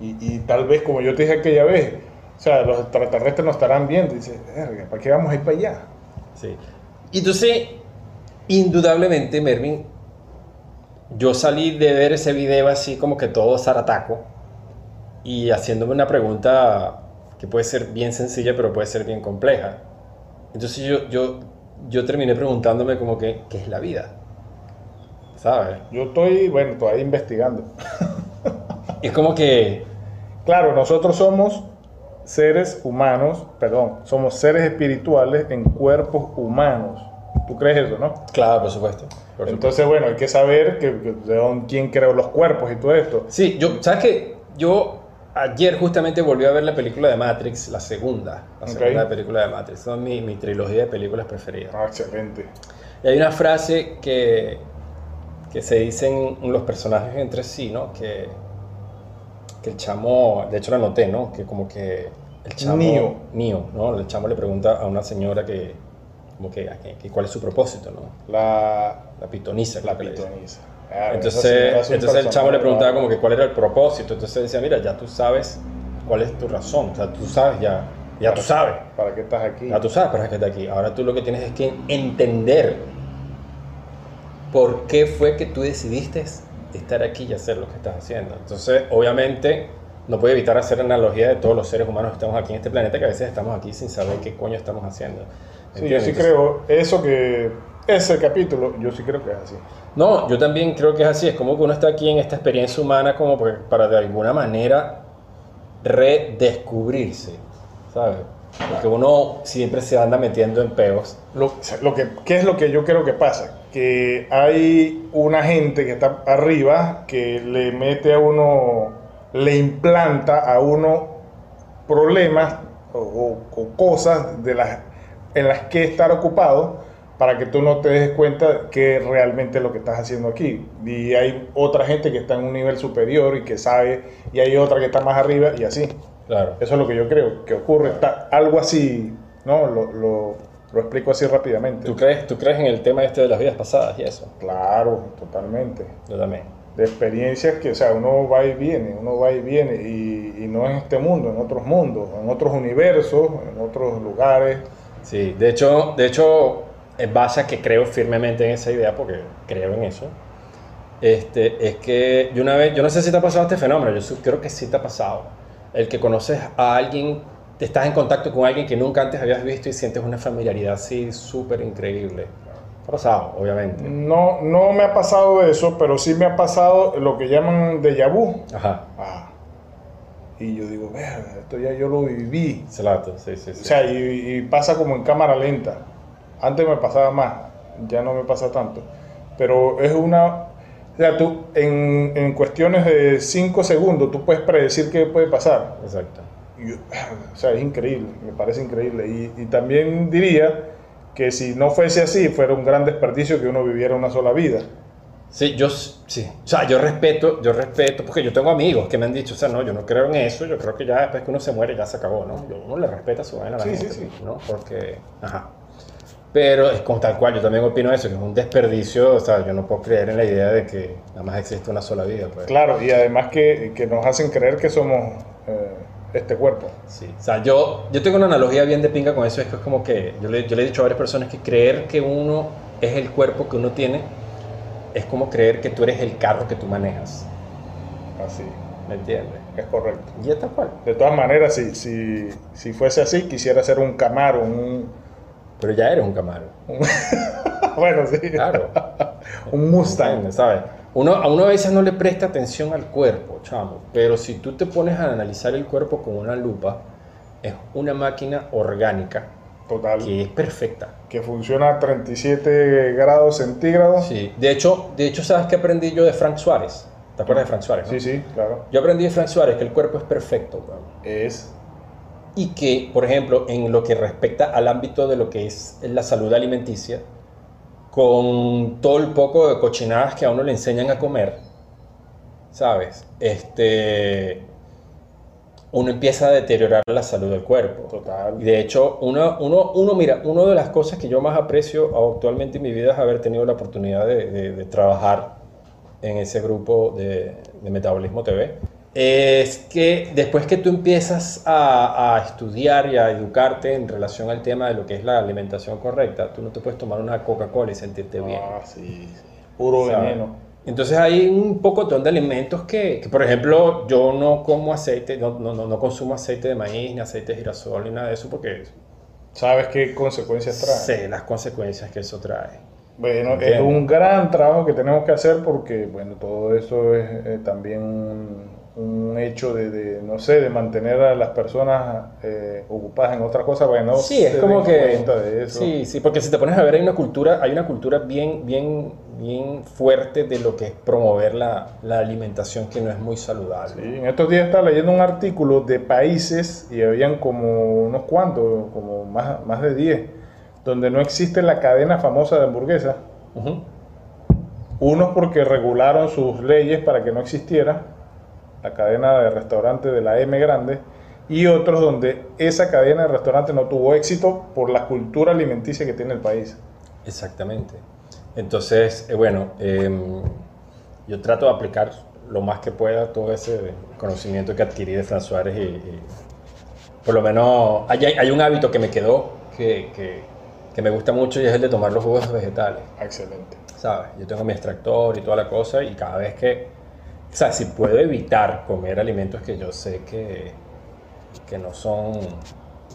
Y, y tal vez, como yo te dije aquella vez, sea, los extraterrestres nos estarán viendo y dice, "Verga, ¿para qué vamos a ir para allá? Sí. Y Entonces, indudablemente, Mervin, yo salí de ver ese video así como que todo zarataco y haciéndome una pregunta que puede ser bien sencilla, pero puede ser bien compleja. Entonces yo, yo, yo terminé preguntándome como que, ¿qué es la vida? ¿Sabes? Yo estoy, bueno, todavía investigando. Es como que, Claro, nosotros somos seres humanos, perdón, somos seres espirituales en cuerpos humanos. ¿Tú crees eso, no? claro, por supuesto. por supuesto. Entonces, bueno, hay que saber que, que de dónde- quién creó los cuerpos y todo esto. Sí, yo, ¿sabes qué? Yo ayer justamente volví a ver la película de Matrix, la segunda, la Ok. segunda película de Matrix. Son mi, mi trilogía de películas preferidas. Ah, excelente. Y hay una frase que, que se dicen los personajes entre sí, ¿no? Que, que el chamo, de hecho la noté, ¿no? Que como que el chamo... Neo. Neo, ¿no? El chamo le pregunta a una señora que, como que, que- cuál es su propósito, ¿no? La, La pitonisa. la pitoniza. Entonces, entonces el chamo le preguntaba como que cuál era el propósito. Entonces decía, mira, ya tú sabes cuál es tu razón. O sea, tú sabes ya. Ya tú sabes. ¿Para qué estás aquí? Ya tú sabes para qué estás aquí. Ahora tú lo que tienes es que entender por qué fue que tú decidiste estar aquí y hacer lo que estás haciendo. Entonces, obviamente, no puedo evitar hacer analogía de todos los seres humanos que estamos aquí en este planeta, que a veces estamos aquí sin saber qué coño estamos haciendo. Sí, yo sí Entonces- creo, eso que, ese capítulo, yo sí creo que es así. No, yo también creo que es así. Es como que uno está aquí en esta experiencia humana como para de alguna manera redescubrirse, ¿sabes? Porque uno siempre se anda metiendo en peos. Lo, que, ¿Qué es lo que yo creo que pasa? Que hay una gente que está arriba que le mete a uno, le implanta a uno problemas o, cosas de en las que estar ocupado para que tú no te des cuenta que realmente es lo que estás haciendo aquí. Y hay otra gente que está en un nivel superior y que sabe, y hay otra que está más arriba y así. Claro. Eso es lo que yo creo que ocurre. Está algo así, ¿no? Lo, lo- lo explico así rápidamente. ¿Tú crees, ¿Tú crees en el tema este de las vidas pasadas y eso? Claro, totalmente. Yo también. De experiencias que, o sea, uno va y viene, uno va y viene, y, y no en este mundo, en otros mundos, en otros universos, en otros lugares. Sí, de hecho, de hecho, en base a que creo firmemente en esa idea, porque creo en eso, este, es que yo una vez, yo no sé si te ha pasado este fenómeno, yo creo que sí te ha pasado. El que conoces a alguien, te estás en contacto con alguien que nunca antes habías visto y sientes una familiaridad así súper increíble. Te ha pasado, obviamente. No, no me ha pasado eso, pero sí me ha pasado lo que llaman déjà vu. Ajá, Ah. Y yo digo, verga, esto ya yo lo viví. Celato, sí, sí, sí. O sea, y, y pasa como en cámara lenta. Antes me pasaba más, ya no me pasa tanto. Pero es una... O sea, tú en, en cuestiones de 5 segundos tú puedes predecir qué puede pasar. Exacto. Y o sea, es increíble, me parece increíble. Y, y también diría que si no fuese así, fuera un gran desperdicio que uno viviera una sola vida. Sí, yo sí. O sea, yo respeto, yo respeto, porque yo tengo amigos que me han dicho, o sea, no, yo no creo en eso, yo creo que ya después que uno se muere ya se acabó, ¿no? Yo, uno le respeta su vaina a la Sí, gente, sí, sí. ¿no? Porque, ajá. Pero es como tal cual, yo también opino eso, que es un desperdicio, o sea, yo no puedo creer en la idea de que nada más existe una sola vida, pues. Claro, y además que, que nos hacen creer que somos eh, este cuerpo. Sí, o sea, yo, yo tengo una analogía bien de pinga con eso, es que es como que yo le, yo le he dicho a varias personas que creer que uno es el cuerpo que uno tiene es como creer que tú eres el carro que tú manejas, Así, ¿me entiendes? es correcto. Y es tal cual. De todas maneras, si, si, si fuese así, quisiera ser un Camaro, un... Pero ya eres un Camaro. bueno, sí. Claro. un Mustang. ¿Sabes? Uno, a uno a veces no le presta atención al cuerpo, chamo. Pero si tú te pones a analizar el cuerpo con una lupa, es una máquina orgánica Total. que es perfecta. Que funciona a 37 grados centígrados. Sí. De hecho, de hecho, ¿sabes qué aprendí yo de Frank Suárez? ¿Te acuerdas de Frank Suárez? no? Sí, sí, claro. Yo aprendí de Frank Suárez que el cuerpo es perfecto. weón. Es. Y que, por ejemplo, en lo que respecta al ámbito de lo que es la salud alimenticia, con todo el poco de cochinadas que a uno le enseñan a comer, ¿sabes? Este, uno empieza a deteriorar la salud del cuerpo. Total. Y de hecho, uno, uno, uno, mira, una de las cosas que yo más aprecio actualmente en mi vida es haber tenido la oportunidad de, de- de trabajar en ese grupo de, de Metabolismo TV. Es que después que tú empiezas a, a, estudiar y a educarte en relación al tema de lo que es la alimentación correcta, tú no te puedes tomar una Coca-Cola y sentirte bien. Ah, sí, sí. Puro ¿sabes? veneno. Entonces hay un poco de alimentos que, que, por ejemplo, yo no como aceite, no, no, no, no consumo aceite de maíz, ni aceite de girasol, ni nada de eso, porque ¿Sabes qué consecuencias trae? sé las consecuencias que eso trae. Bueno, es Entiendo. un gran trabajo que tenemos que hacer porque, bueno, todo eso es eh, también un, hecho de, de, no sé, de mantener a las personas eh, ocupadas en otra cosa, bueno, Sí, es como que. de eso. Sí, sí, porque si te pones a ver, hay una cultura, hay una cultura bien, bien, bien fuerte de lo que es promover la, la alimentación que no es muy saludable. Sí, en estos días estaba leyendo un artículo de países y habían como unos cuantos, como más, más de 10, donde no existe la cadena famosa de hamburguesas. Ujú. Unos porque regularon sus leyes para que no existiera la cadena de restaurantes de la M grande y otros donde esa cadena de restaurantes no tuvo éxito por la cultura alimenticia que tiene el país. Exactamente. Entonces, eh, bueno, em, yo trato de aplicar lo más que pueda todo ese conocimiento que adquirí de Fran Suárez y, y por lo menos hay, hay un hábito que me quedó que, que, que me gusta mucho y es el de tomar los jugos vegetales. Excelente. ¿sabes? Yo tengo mi extractor y toda la cosa y cada vez que, o sea, si puedo evitar comer alimentos que yo sé que, que no son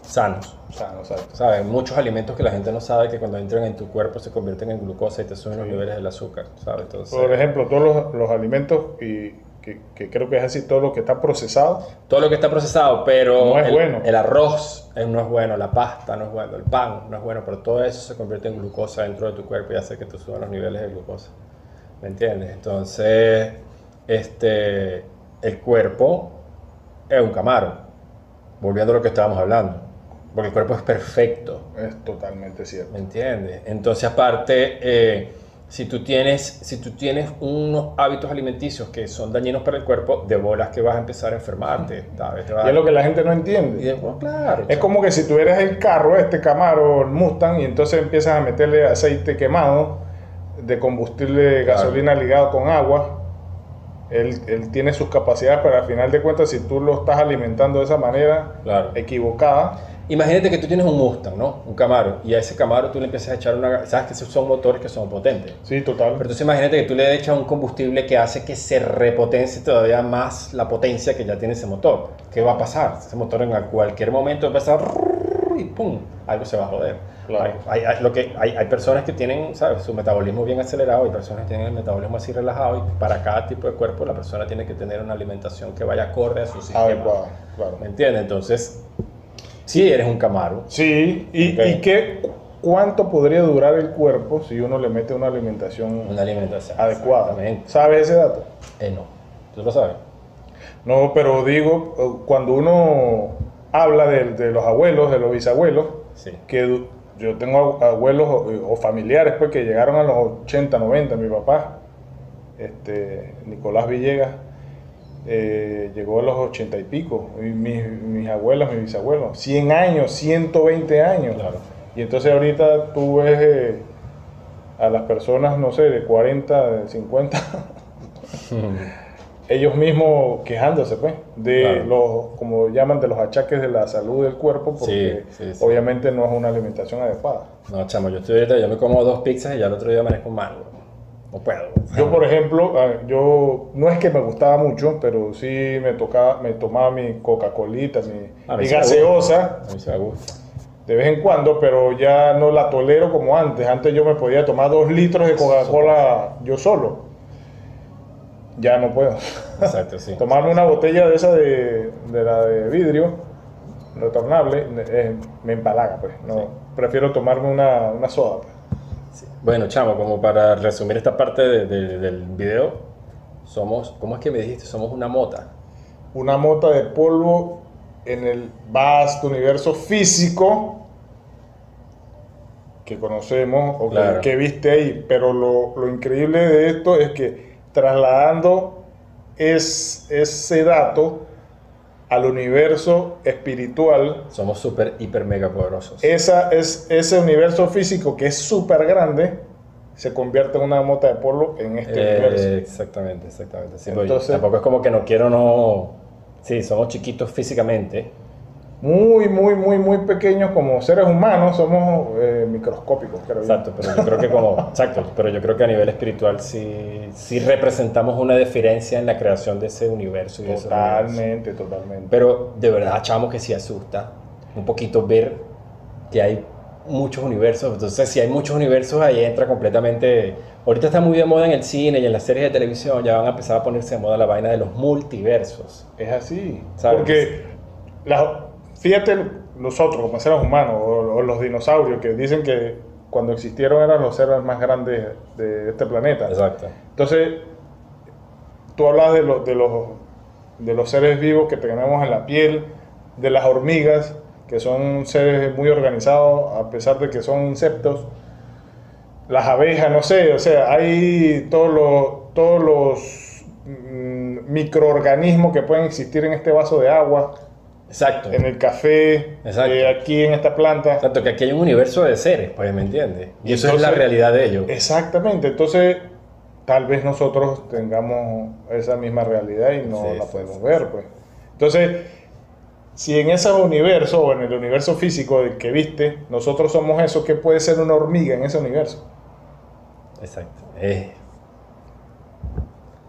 sanos, no sabes. ¿sabes? Muchos alimentos que la gente no sabe que cuando entran en tu cuerpo se convierten en glucosa y te suben los niveles del azúcar, ¿sabes? Entonces, Por ejemplo, todos los, los alimentos y que, que creo que es así, todo lo que está procesado, todo lo que está procesado, pero No es el, bueno. el arroz eh, no es bueno, la pasta no es bueno, el pan no es bueno, pero todo eso se convierte en glucosa dentro de tu cuerpo y hace que te suban los niveles de glucosa. ¿Me entiendes? Entonces, este, el cuerpo es un camaro, volviendo a lo que estábamos hablando, porque el cuerpo es perfecto. es totalmente cierto. ¿Me entiendes? Entonces, aparte, eh, si, tú tienes, si tú tienes unos hábitos alimenticios que son dañinos para el cuerpo, de bolas que vas a empezar a enfermarte, ¿sabes? Te va Y a- es lo que la gente no y entiende. de- bueno, claro. Es como que si tuvieras el carro, este Camaro, el Mustang, y entonces empiezas a meterle aceite quemado de combustible, Claro. gasolina ligado con agua. Él, él tiene sus capacidades, pero al final de cuentas, si tú lo estás alimentando de esa manera Claro. equivocada, Imagínate que tú tienes un Mustang, ¿no? Un Camaro, y a ese Camaro tú le empiezas a echar una... Sabes que esos son motores que son potentes. sí, total. Pero entonces imagínate que tú le echas un combustible que hace que se repotencie todavía más la potencia que ya tiene ese motor. ¿Qué va a pasar? Ese motor en cualquier momento va a y ¡pum! Algo se va a joder. Claro. Hay, hay- hay- lo que, hay, hay personas que tienen, ¿sabes? Su metabolismo bien acelerado y personas que tienen el metabolismo así relajado y para cada tipo de cuerpo la persona tiene que tener una alimentación que vaya acorde a su sistema. Adecuado, claro. ¿Me entiendes? Entonces, si eres un Camaro, Sí, y, y qué, cuánto podría durar el cuerpo si uno le mete una alimentación una alimentación adecuada. ¿Sabes ese dato? Eh, no. ¿Tú lo sabes? No, pero digo, eh, cuando uno habla de, de los abuelos, de los bisabuelos, Sí. que yo tengo abuelos o, o familiares pues, que llegaron a los 80, 90, mi papá, este, Nicolás Villegas, eh, llegó a los 80 y pico, y mis, mis abuelas, mis bisabuelos, 100 años, 120 años. Claro. Y entonces ahorita tú ves eh, a las personas, no sé, de 40, de 50, ellos mismos quejándose, pues, de Claro. los, como llaman, de los achaques de la salud del cuerpo, porque Sí, sí, sí. obviamente no es una alimentación adecuada. No, chamo, yo estoy ahorita, yo me como dos pizzas y ya el otro día amanezco mal. No puedo. Yo, por ejemplo, ah, yo no es que me gustaba mucho, pero sí me tocaba, me tomaba mi Coca-Colita, mi, gaseosa A mí se me gusta. de vez en cuando, pero ya no la tolero como antes. Antes yo me podía tomar dos litros de Coca-Cola yo solo. Ya no puedo. Exacto, sí. Tomarme una botella de esa de, de la de vidrio retornable eh, me empalaga, pues. No, Sí. Prefiero tomarme una, una soda. pues. Sí. Bueno, chamo, como para resumir esta parte de- de- del video, somos, ¿cómo es que me dijiste? Somos una mota. Una mota de polvo en el vasto universo físico que conocemos o que- que, viste ahí. Pero lo, lo increíble de esto es que trasladando es, ese dato al universo espiritual, Somos súper, hiper, mega poderosos. esa es, ese universo físico que es súper grande, se convierte en una mota de polvo en este Eh, universo. exactamente, exactamente. Sí, Entonces- tampoco es como que no quiero no... Sí, somos chiquitos físicamente. Muy, muy, muy, muy pequeños como seres humanos, somos eh, microscópicos, creo yo. Exacto, pero yo creo que como... Exacto, pero yo creo que a nivel espiritual sí, sí representamos una diferencia en la creación de ese universo y de. Totalmente, totalmente. Pero de verdad, chamo, que sí asusta un poquito ver que hay muchos universos. Entonces, si hay muchos universos, ahí entra completamente. Ahorita está muy de moda en el cine y en las series de televisión, ya van a empezar a ponerse de moda la vaina de los multiversos. Es así. ¿Sabes? Porque, la- fíjate, nosotros como seres humanos, o, o los dinosaurios que dicen que cuando existieron eran los seres más grandes de este planeta. Exacto. Entonces, tú hablas de, los de, los, de los seres vivos que tenemos en la piel, de las hormigas, que son seres muy organizados, a pesar de que son insectos. Las abejas, no sé, o sea, hay todos los, todos los mm, microorganismos que pueden existir en este vaso de agua, Exacto. en el café, Exacto. eh, aquí en esta planta. Exacto, que aquí hay un universo de seres, pues, ¿me entiendes? Y eso es la realidad de ellos. Exactamente, entonces tal vez nosotros tengamos esa misma realidad y no Sí, la podemos sí, ver, pues. Entonces, si en ese universo o en el universo físico del que viste, nosotros somos eso, ¿qué puede ser una hormiga en ese universo? Exacto. Eh,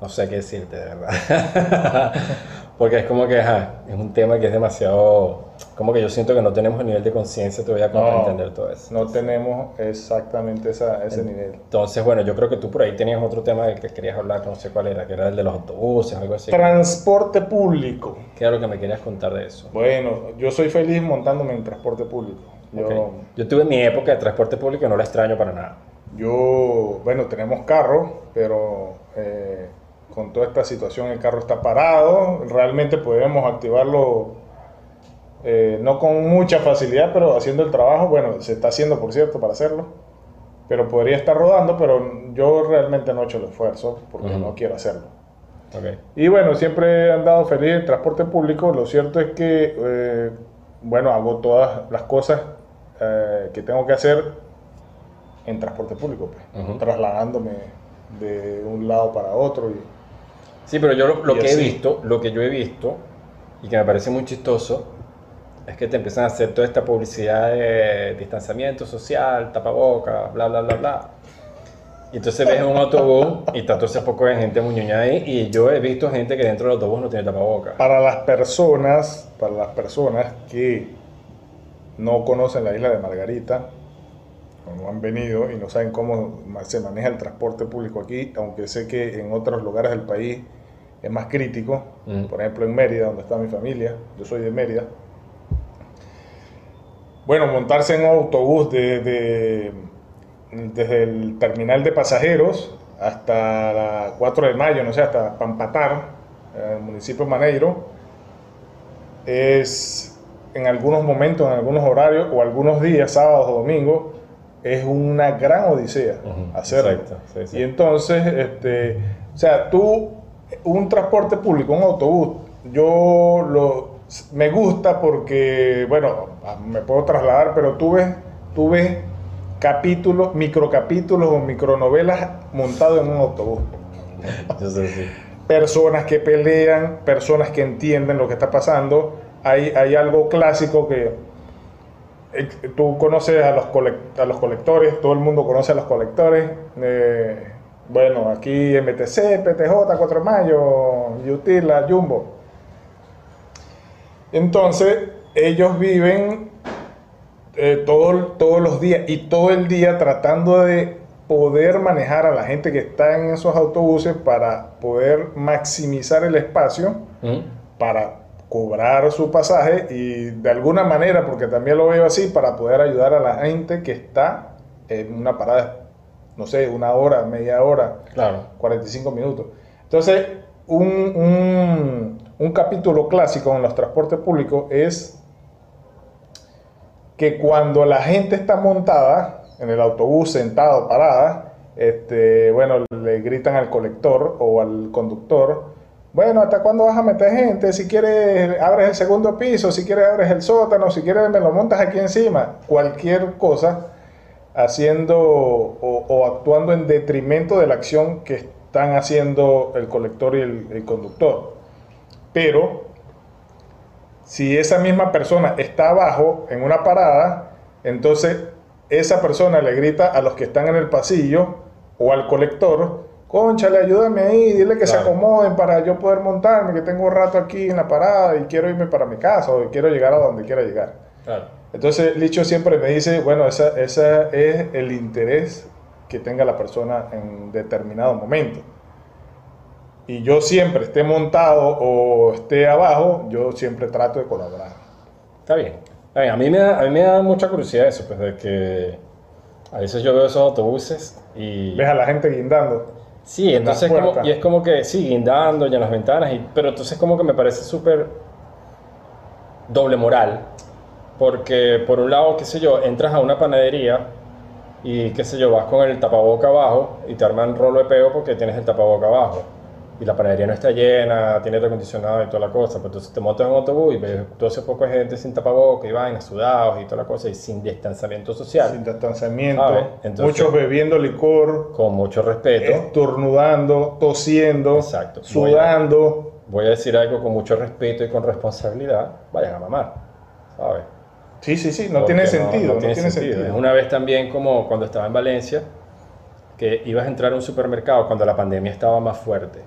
no sé qué decirte, de verdad. Porque es como que, ajá, es un tema que es demasiado... Como que yo siento que no tenemos el nivel de conciencia todavía como para No. entender todo eso. No tenemos exactamente esa- ese nivel. Entonces, bueno, yo creo que tú por ahí tenías otro tema del que querías hablar, no sé cuál era, que era el de los autobuses, algo así. Transporte público. ¿Qué era lo que me querías contar de eso? Bueno, yo soy feliz montándome en transporte público. Yo, Ok. Yo tuve mi época de transporte público y no la extraño para nada. Yo, bueno, tenemos carro, pero eh, con toda esta situación el carro está parado. Realmente podemos activarlo eh, no con mucha facilidad, pero haciendo el trabajo. Bueno, se está haciendo, por cierto, para hacerlo. Pero podría estar rodando, pero yo realmente no he hecho el esfuerzo porque Ujú. no quiero hacerlo. Ok. Y bueno, siempre he andado feliz en transporte público. Lo cierto es que, eh, bueno, hago todas las cosas eh, que tengo que hacer en transporte público, pues, Ujú. trasladándome de un lado para otro. Y, Sí, pero yo lo, que he visto, lo que yo he visto, y que me parece muy chistoso, es que te empiezan a hacer toda esta publicidad de distanciamiento social, tapaboca, bla, bla, bla, bla. Y entonces ves un autobús y está todo ese poco de gente muñoñada ahí, y yo he visto gente que dentro del autobús no tiene tapaboca. para las personas, para las personas que no conocen la isla de Margarita, o no han venido y no saben cómo se maneja el transporte público aquí, aunque sé que en otros lugares del país es más crítico, Mm. por ejemplo en Mérida, donde está mi familia, yo soy de Mérida. Bueno, montarse en un autobús de, de- desde el terminal de pasajeros hasta la 4 de mayo, no sé, hasta Pampatar, el municipio de Maneiro, es en algunos momentos, en algunos horarios o algunos días, sábados o domingos, es una gran odisea exacto, sí, sí. Y entonces, este, o sea, tú, un transporte público, un autobús, yo lo, me gusta porque, bueno, me puedo trasladar, pero tú ves, tú ves capítulos, microcapítulos o micronovelas montados en un autobús Yo sé, sí. personas que pelean, personas que entienden lo que está pasando. Hay, hay algo clásico que tú conoces a los, a los colectores, todo el mundo conoce a los colectores. eh, bueno, aquí MTC, PTJ, 4 de Mayo, Utila, Jumbo. Entonces, ellos viven eh, todo- todos los días y todo el día tratando de poder manejar a la gente que está en esos autobuses para poder maximizar el espacio para cobrar su pasaje y de alguna manera, porque también lo veo así, para poder ayudar a la gente que está en una parada, no sé, una hora, media hora, Claro. 45 minutos. Entonces, un, un- un capítulo clásico en los transportes públicos es que cuando la gente está montada en el autobús, sentado, parada, este, bueno, le gritan al colector o al conductor, bueno, ¿hasta cuándo vas a meter gente? Si quieres, abres el segundo piso, si quieres, abres el sótano, si quieres, me lo montas aquí encima, cualquier cosa haciendo o, actuando en detrimento de la acción que están haciendo el colector y el conductor. Pero si esa misma persona está abajo en una parada, entonces esa persona le grita a los que están en el pasillo o al colector, conchale, ayúdame ahí, dile que se acomoden para yo poder montarme, que tengo un rato aquí en la parada y quiero irme para mi casa o quiero llegar a donde quiera llegar. Claro. Entonces Licho siempre me dice, bueno, esa, esa es el interés que tenga la persona en determinado momento. Y yo siempre, esté montado o esté abajo, yo siempre trato de colaborar. Está bien. Está bien. A, mí me da, a mí me da mucha curiosidad eso, pues de que a veces yo veo esos autobuses y... Ves a la gente guindando. Sí, entonces como, y es como que, sí, guindando ya en las ventanas, y, pero entonces como que me parece súper doble moral, porque por un lado, qué sé yo, entras a una panadería y qué sé yo, vas con el tapaboca abajo y te arman rolo de peo porque tienes el tapaboca abajo. Y la panadería no está llena, tiene aire acondicionado y toda la cosa. Pero entonces te montas en un autobús y ves todo ese poco de gente sin tapaboca y vainas, sudados y toda la cosa, y sin distanciamiento social, Sin distanciamiento, A entonces- muchos bebiendo licor, con mucho respeto. estornudando, tosiendo, Exacto. sudando. voy a decir algo con mucho respeto y con responsabilidad, vayan a mamar, ¿sabes? Sí, sí, sí, no Porque tiene sentido, no, tiene tiene sentido. sentido. Es una vez también como cuando estaba en Valencia, que ibas a entrar a un supermercado cuando la pandemia estaba más fuerte.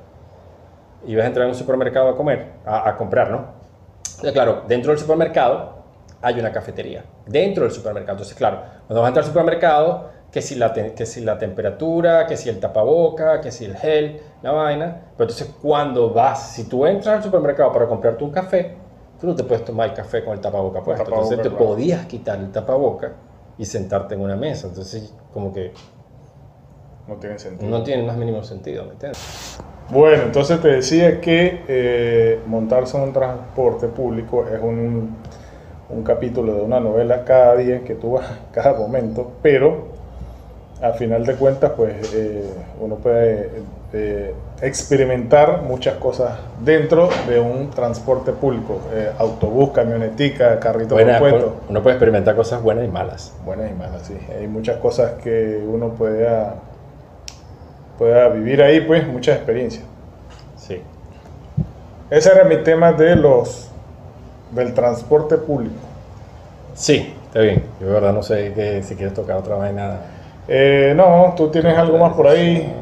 Ibas a entrar a un supermercado a comer, a, a comprar, ¿no? Entonces, claro, dentro del supermercado hay una cafetería. Dentro del supermercado. Entonces, claro, cuando vas a entrar al supermercado, que si la, que si la temperatura, que si el tapaboca, que si el gel, la vaina. Pero entonces, cuando vas, si tú entras al supermercado para comprarte un café, tú no te puedes tomar el café con el tapaboca puesto. tapaboca, entonces, te claro. podías quitar el tapaboca y sentarte en una mesa. Entonces, como que No tiene sentido. no tiene más mínimo sentido, ¿me entiendes? Bueno, entonces te decía que eh, montarse en un transporte público es un, un capítulo de una novela cada día que tú vas, cada momento, pero al final de cuentas, pues eh, uno puede eh, experimentar muchas cosas dentro de un transporte público, eh, autobús, camionetica, carrito de puesto. uno puede experimentar cosas buenas y malas. Buenas y malas, sí. Hay muchas cosas que uno pueda, pueda vivir ahí, pues muchas experiencias. Sí. Ese era mi tema de los del transporte público. Sí, está bien. Yo de verdad no sé que, si quieres tocar otra vaina. Eh, no, tú tienes algo más por ahí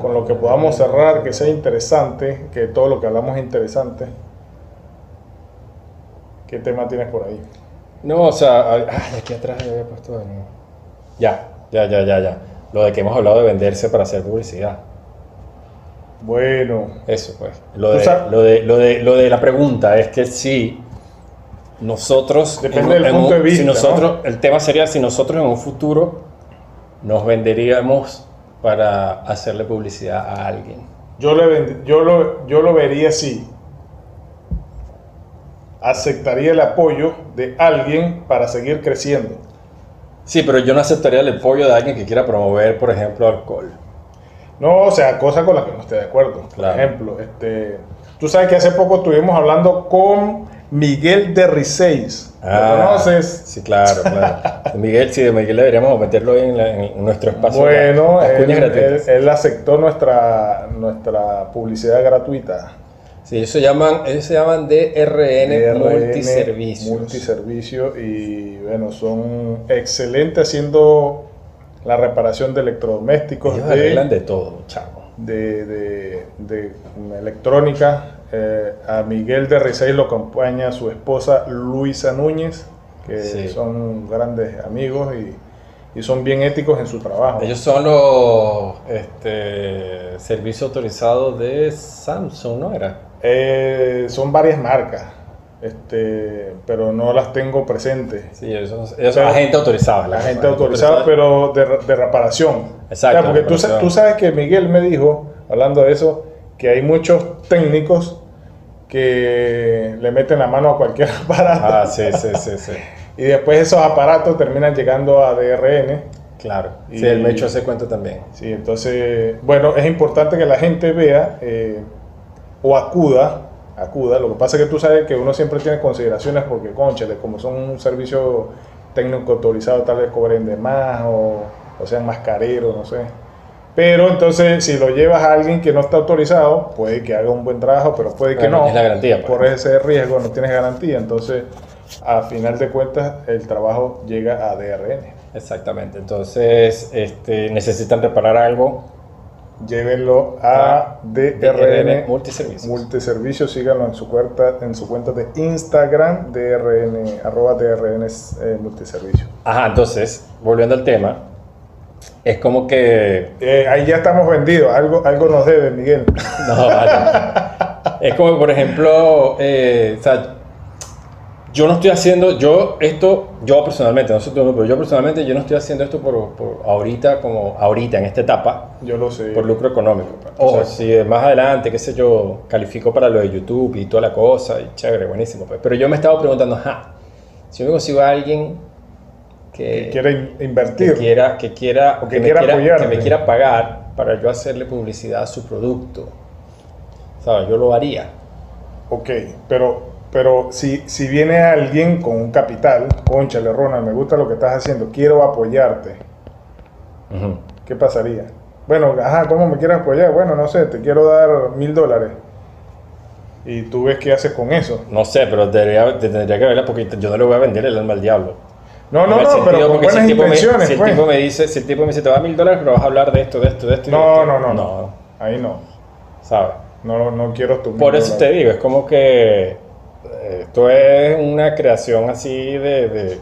con lo que podamos cerrar, que sea interesante, que todo lo que hablamos es interesante. ¿Qué tema tienes por ahí? No, o sea, ah, de aquí atrás yo había puesto de nuevo. Ya, ya, ya, ya, ya. Lo de que hemos hablado de venderse para hacer publicidad. Bueno, Eso, pues. Lo de, lo de, lo de, lo de la pregunta es que si nosotros. Depende del punto de si vista, nosotros, El tema sería si nosotros en un futuro nos venderíamos para hacerle publicidad a alguien. yo, le vend- yo, lo, yo lo vería así. Aceptaría el apoyo de alguien para seguir creciendo. Sí, pero yo no aceptaría el apoyo de alguien que quiera promover, por ejemplo, alcohol. No, o sea, cosas con las que no esté de acuerdo. Claro. Por ejemplo, este, tú sabes que hace poco estuvimos hablando con Miguel de Riseis. ¿Lo Ah, conoces? Sí, claro, claro. Miguel, sí, de Miguel deberíamos meterlo en, la- en nuestro espacio. Bueno, él- él aceptó nuestra, nuestra publicidad gratuita. Sí, ellos se llaman, ellos se llaman DRN, DRN, Multiservicios. Multiservicio y bueno, son excelentes haciendo la reparación de electrodomésticos, Ellos de, arreglan de todo, chavo. de, de- de electrónica. Eh, a Miguel de Riseis lo acompaña su esposa Luisa Núñez, que Sí. son grandes amigos y, y son bien éticos en su trabajo. Ellos son los este, servicios autorizados de Samsung, ¿no era? Eh, son varias marcas, este, pero no las tengo presentes. Sí, son Pero- agentes autorizados. La gente autorizada, pero de, de reparación. Exacto, O sea, porque tú, reparación. tú sabes que Miguel me dijo, hablando de eso, que hay muchos técnicos que le meten la mano a cualquier aparato Ah, sí, sí, sí, sí. y después esos aparatos terminan llegando a DRN. Claro. Sí, Y- él me echó ese cuento también. Sí, entonces, bueno, es importante que la gente vea eh, o acuda, acuda. Lo que pasa es que tú sabes que uno siempre tiene consideraciones porque, conchale, como son un servicio técnico autorizado tal vez cobren de más o, o sean más careros, no sé. Pero entonces, si lo llevas a alguien que no está autorizado, puede que haga un buen trabajo, pero puede que Bueno, no. es la garantía, pues. Por ese riesgo no tienes garantía. Entonces, a final de cuentas, el trabajo llega a DRN. Exactamente. Entonces, este, necesitan reparar algo. Llévenlo a Ah, DRN DRN Multiservicios. Multiservicios, síganlo en su cuenta, en su cuenta de Instagram, DRN, arroba DRN eh, Multiservicios. Ajá, entonces, volviendo al tema, es como que Eh, ahí ya estamos vendidos, algo, algo nos debe, Miguel. No, vale. es como, por ejemplo, eh, o sea, yo no estoy haciendo, yo esto, yo personalmente, no sé tú, pero yo personalmente, yo no estoy haciendo esto por, por ahorita, como ahorita, en esta etapa, Yo lo sé. por lucro económico. O Exacto. si más adelante, qué sé yo, califico para lo de YouTube y toda la cosa, y chévere, buenísimo. pues. Pero yo me estaba preguntando, ajá, si yo me consigo a alguien que, que quiere in- que invertir. quiera, que quiera, o Que que, me quiera quiera, que me quiera pagar para yo hacerle publicidad a su producto, ¿sabes? Yo lo haría. Ok, pero, pero si, si viene alguien con un capital, conchale, Ronald, me gusta lo que estás haciendo, quiero apoyarte, Ujú. ¿qué pasaría? Bueno, ajá, ¿cómo me quieres apoyar? Bueno, no sé, te quiero dar mil dólares. Y tú ves qué haces con eso. No sé, pero debería, tendría que verla porque yo no le voy a vender el alma al diablo. No, no, no, sentido, pero con porque si buenas el tipo me- intenciones, si el pues. tipo me dice, si el tipo me dice, te va a mil dólares, pero vas a hablar de esto, de esto, de esto. de No, esto", no, no, no, ahí no. ¿Sabes? No, no quiero tu Por eso te digo, es como que esto es una creación así de,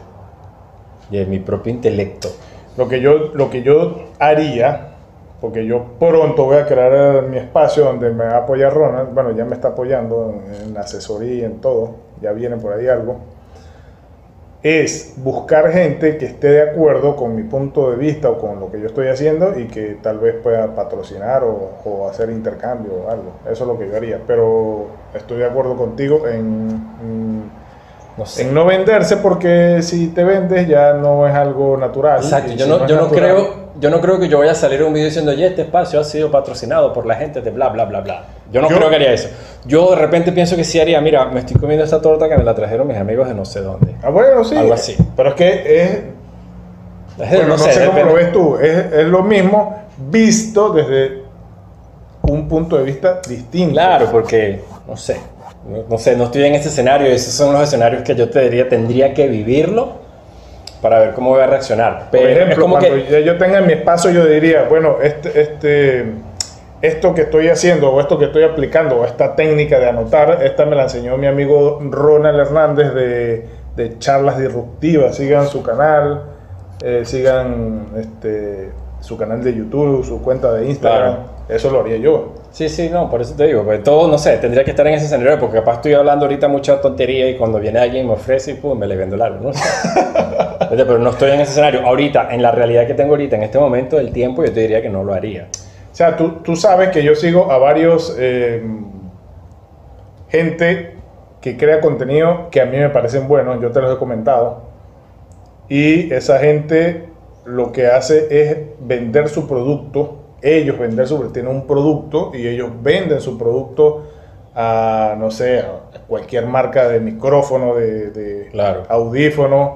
de, mi propio intelecto. Lo que yo, lo que yo haría, porque yo pronto voy a crear mi espacio donde me va a apoyar Ronald, bueno, ya me está apoyando en, en asesoría, en todo, ya viene por ahí algo, es buscar gente que esté de acuerdo con mi punto de vista o con lo que yo estoy haciendo y que tal vez pueda patrocinar o, o hacer intercambio o algo. Eso es lo que yo haría, pero estoy de acuerdo contigo en... en No sé. en no venderse porque si te vendes ya no es algo natural. Exacto, yo si no, yo no natural- creo, yo no creo que yo vaya a salir un video diciendo, oye, este espacio ha sido patrocinado por la gente de bla, bla, bla, bla. Yo no Yo- creo que haría eso. Yo de repente pienso que sí haría, mira, me estoy comiendo esta torta que me la trajeron mis amigos de no sé dónde. Ah, bueno, sí. Algo así. Pero es que es, Es- bueno, no, sé, cómo lo ves tú, es, es lo mismo visto desde un punto de vista distinto. Claro, porque, no sé, no, no sé, no estoy en ese escenario, esos son los escenarios que yo te diría, tendría que vivirlo para ver cómo voy a reaccionar. Por Pero ejemplo, es como cuando que... yo tenga mi espacio, yo diría, bueno, este, este, esto que estoy haciendo o esto que estoy aplicando o esta técnica de anotar, esta me la enseñó mi amigo Ronald Hernández de, de Charlas Disruptivas. Sigan su canal, eh, sigan este, su canal de YouTube, su cuenta de Instagram. Claro. Eso lo haría yo. Sí, sí, no, por eso te digo, pues todo, no sé, tendría que estar en ese escenario, porque capaz estoy hablando ahorita mucha tontería y cuando viene alguien me ofrece y pum, me le vendo el algo, no Pero no estoy en ese escenario. Ahorita, en la realidad que tengo ahorita, en este momento del tiempo, yo te diría que no lo haría. O sea, tú, tú sabes que yo sigo a varios eh, gente que crea contenido que a mí me parecen buenos, yo te los he comentado. Y esa gente lo que hace es vender su producto, ellos vender su tienen un producto y ellos venden su producto a, no sé, a cualquier marca de micrófono, de, de Claro. audífono.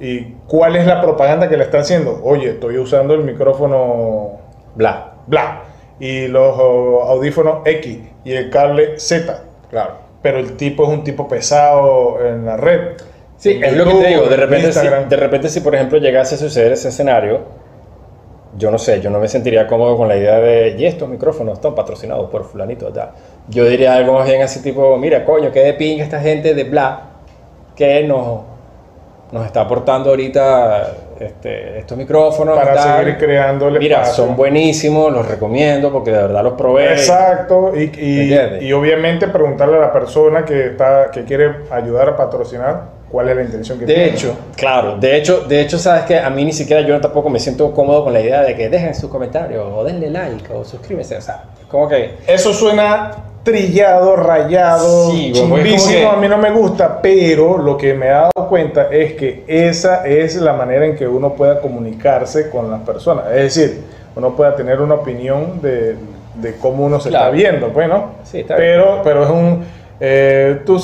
¿Y cuál es la propaganda que le están haciendo? Oye, estoy usando el micrófono Bla. Bla, y los audífonos X y el cable Z. Claro. Pero el tipo es un tipo pesado en la red. Sí, En es lo que te digo. De en repente, si, Instagram. de repente, si por ejemplo llegase a suceder ese escenario, yo no sé, yo no me sentiría cómodo con la idea de, y estos micrófonos están patrocinados por fulanito. Yo diría algo más bien así tipo, mira, coño, qué de pinga esta gente de bla que nos, nos está aportando ahorita este, estos micrófonos. para tal. seguir creando el Mira, espacio. son buenísimos, los recomiendo porque de verdad los probé. Exacto, y, y- y obviamente preguntarle a la persona que, está, que quiere ayudar a patrocinar cuál es la intención que De tiene. hecho, claro, de hecho, de hecho, sabes que a mí ni siquiera yo tampoco me siento cómodo con la idea de que dejen sus comentarios o denle like o suscríbese, o sea, como que Eso suena trillado, rayado, Sí, pues, que- a mí no me gusta, pero lo que me he dado cuenta es que esa es la manera en que uno pueda comunicarse con las personas. Es decir, uno pueda tener una opinión de, de cómo uno se Claro. está viendo, pues, ¿no? Sí, está bien. pero, pero es un... eh, tú-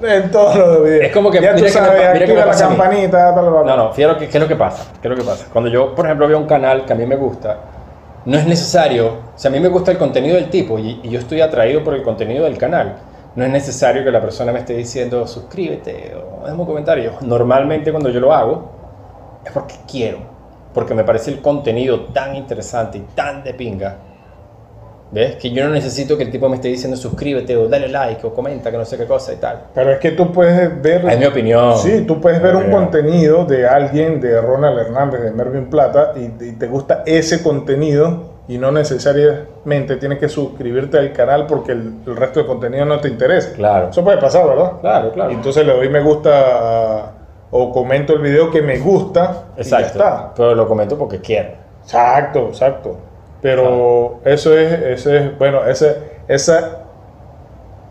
En todos los videos. Es como que- ya tú mira que me sabes, mira que me la pasa a mí. campanita. bla, bla, bla. No, no, fíjate qué es lo que pasa. ¿Qué es lo que pasa? Cuando yo, por ejemplo, veo un canal que a mí me gusta, no es necesario, o sea, a mí me gusta el contenido del tipo y, y yo estoy atraído por el contenido del canal. No es necesario que la persona me esté diciendo suscríbete o déjame un comentario. Normalmente cuando yo lo hago es porque quiero, porque me parece el contenido tan interesante y tan de pinga. ¿Ves? Que yo no necesito que el tipo me esté diciendo suscríbete o dale like o comenta que no sé qué cosa y tal. Pero es que tú puedes ver. Es mi opinión. Sí, tú puedes ver un contenido de alguien, de Ronald Hernández, de Mervin Plata, y, y te gusta ese contenido y no necesariamente tienes que suscribirte al canal porque el, el resto de contenido no te interesa. Claro. Eso puede pasar, ¿verdad? Claro, claro. Y entonces le doy me gusta a- o comento el video que me gusta y ya Exacto. está. Pero lo comento porque quiero. Exacto, exacto. Pero eso es, eso es, bueno, ese, esa,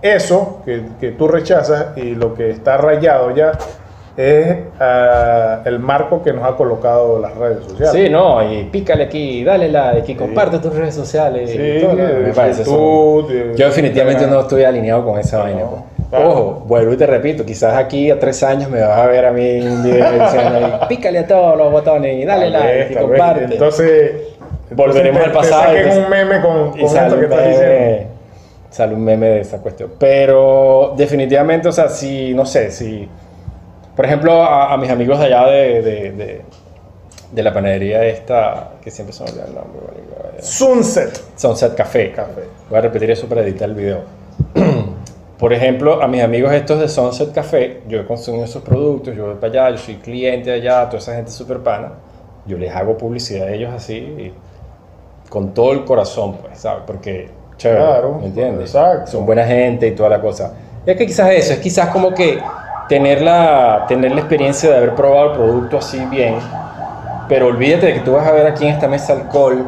eso que, que tú rechazas y lo que está rayado ya es ah, el marco que nos ha colocado las redes sociales. Sí, no, y pícale aquí, dale like y comparte tus redes sociales. Sí, y todo, de me parece eso. Yo definitivamente de- no estoy alineado con esa No, vaina. pues. claro. Ojo, vuelvo y te repito, quizás aquí a tres años me vas a ver a mí en un video diciendo pícale a todos los botones y dale like y comparte. Entonces, Volveremos al pasado Te y saquen un meme con, con y sale esto que estás diciendo. sale un meme de esa cuestión. Pero definitivamente, o sea, si, no sé, si, por ejemplo, a, a mis amigos de allá de, de, de, de la panadería esta, que siempre se me olvida el nombre, Sunset. Sunset Café. Café. Voy a repetir eso para editar el video. Por ejemplo, a mis amigos estos de Sunset Café, yo he consumido esos productos, yo voy para allá, yo soy cliente de allá, toda esa gente súper pana, yo les hago publicidad a ellos así, y con todo el corazón, pues, ¿sabes? Porque, chévere, Claro, ¿me entiendes? exacto. Son buena gente y toda la cosa. Es que quizás eso, es quizás como que tener la, tener la experiencia de haber probado el producto así bien, pero olvídate de que tú vas a ver aquí en esta mesa alcohol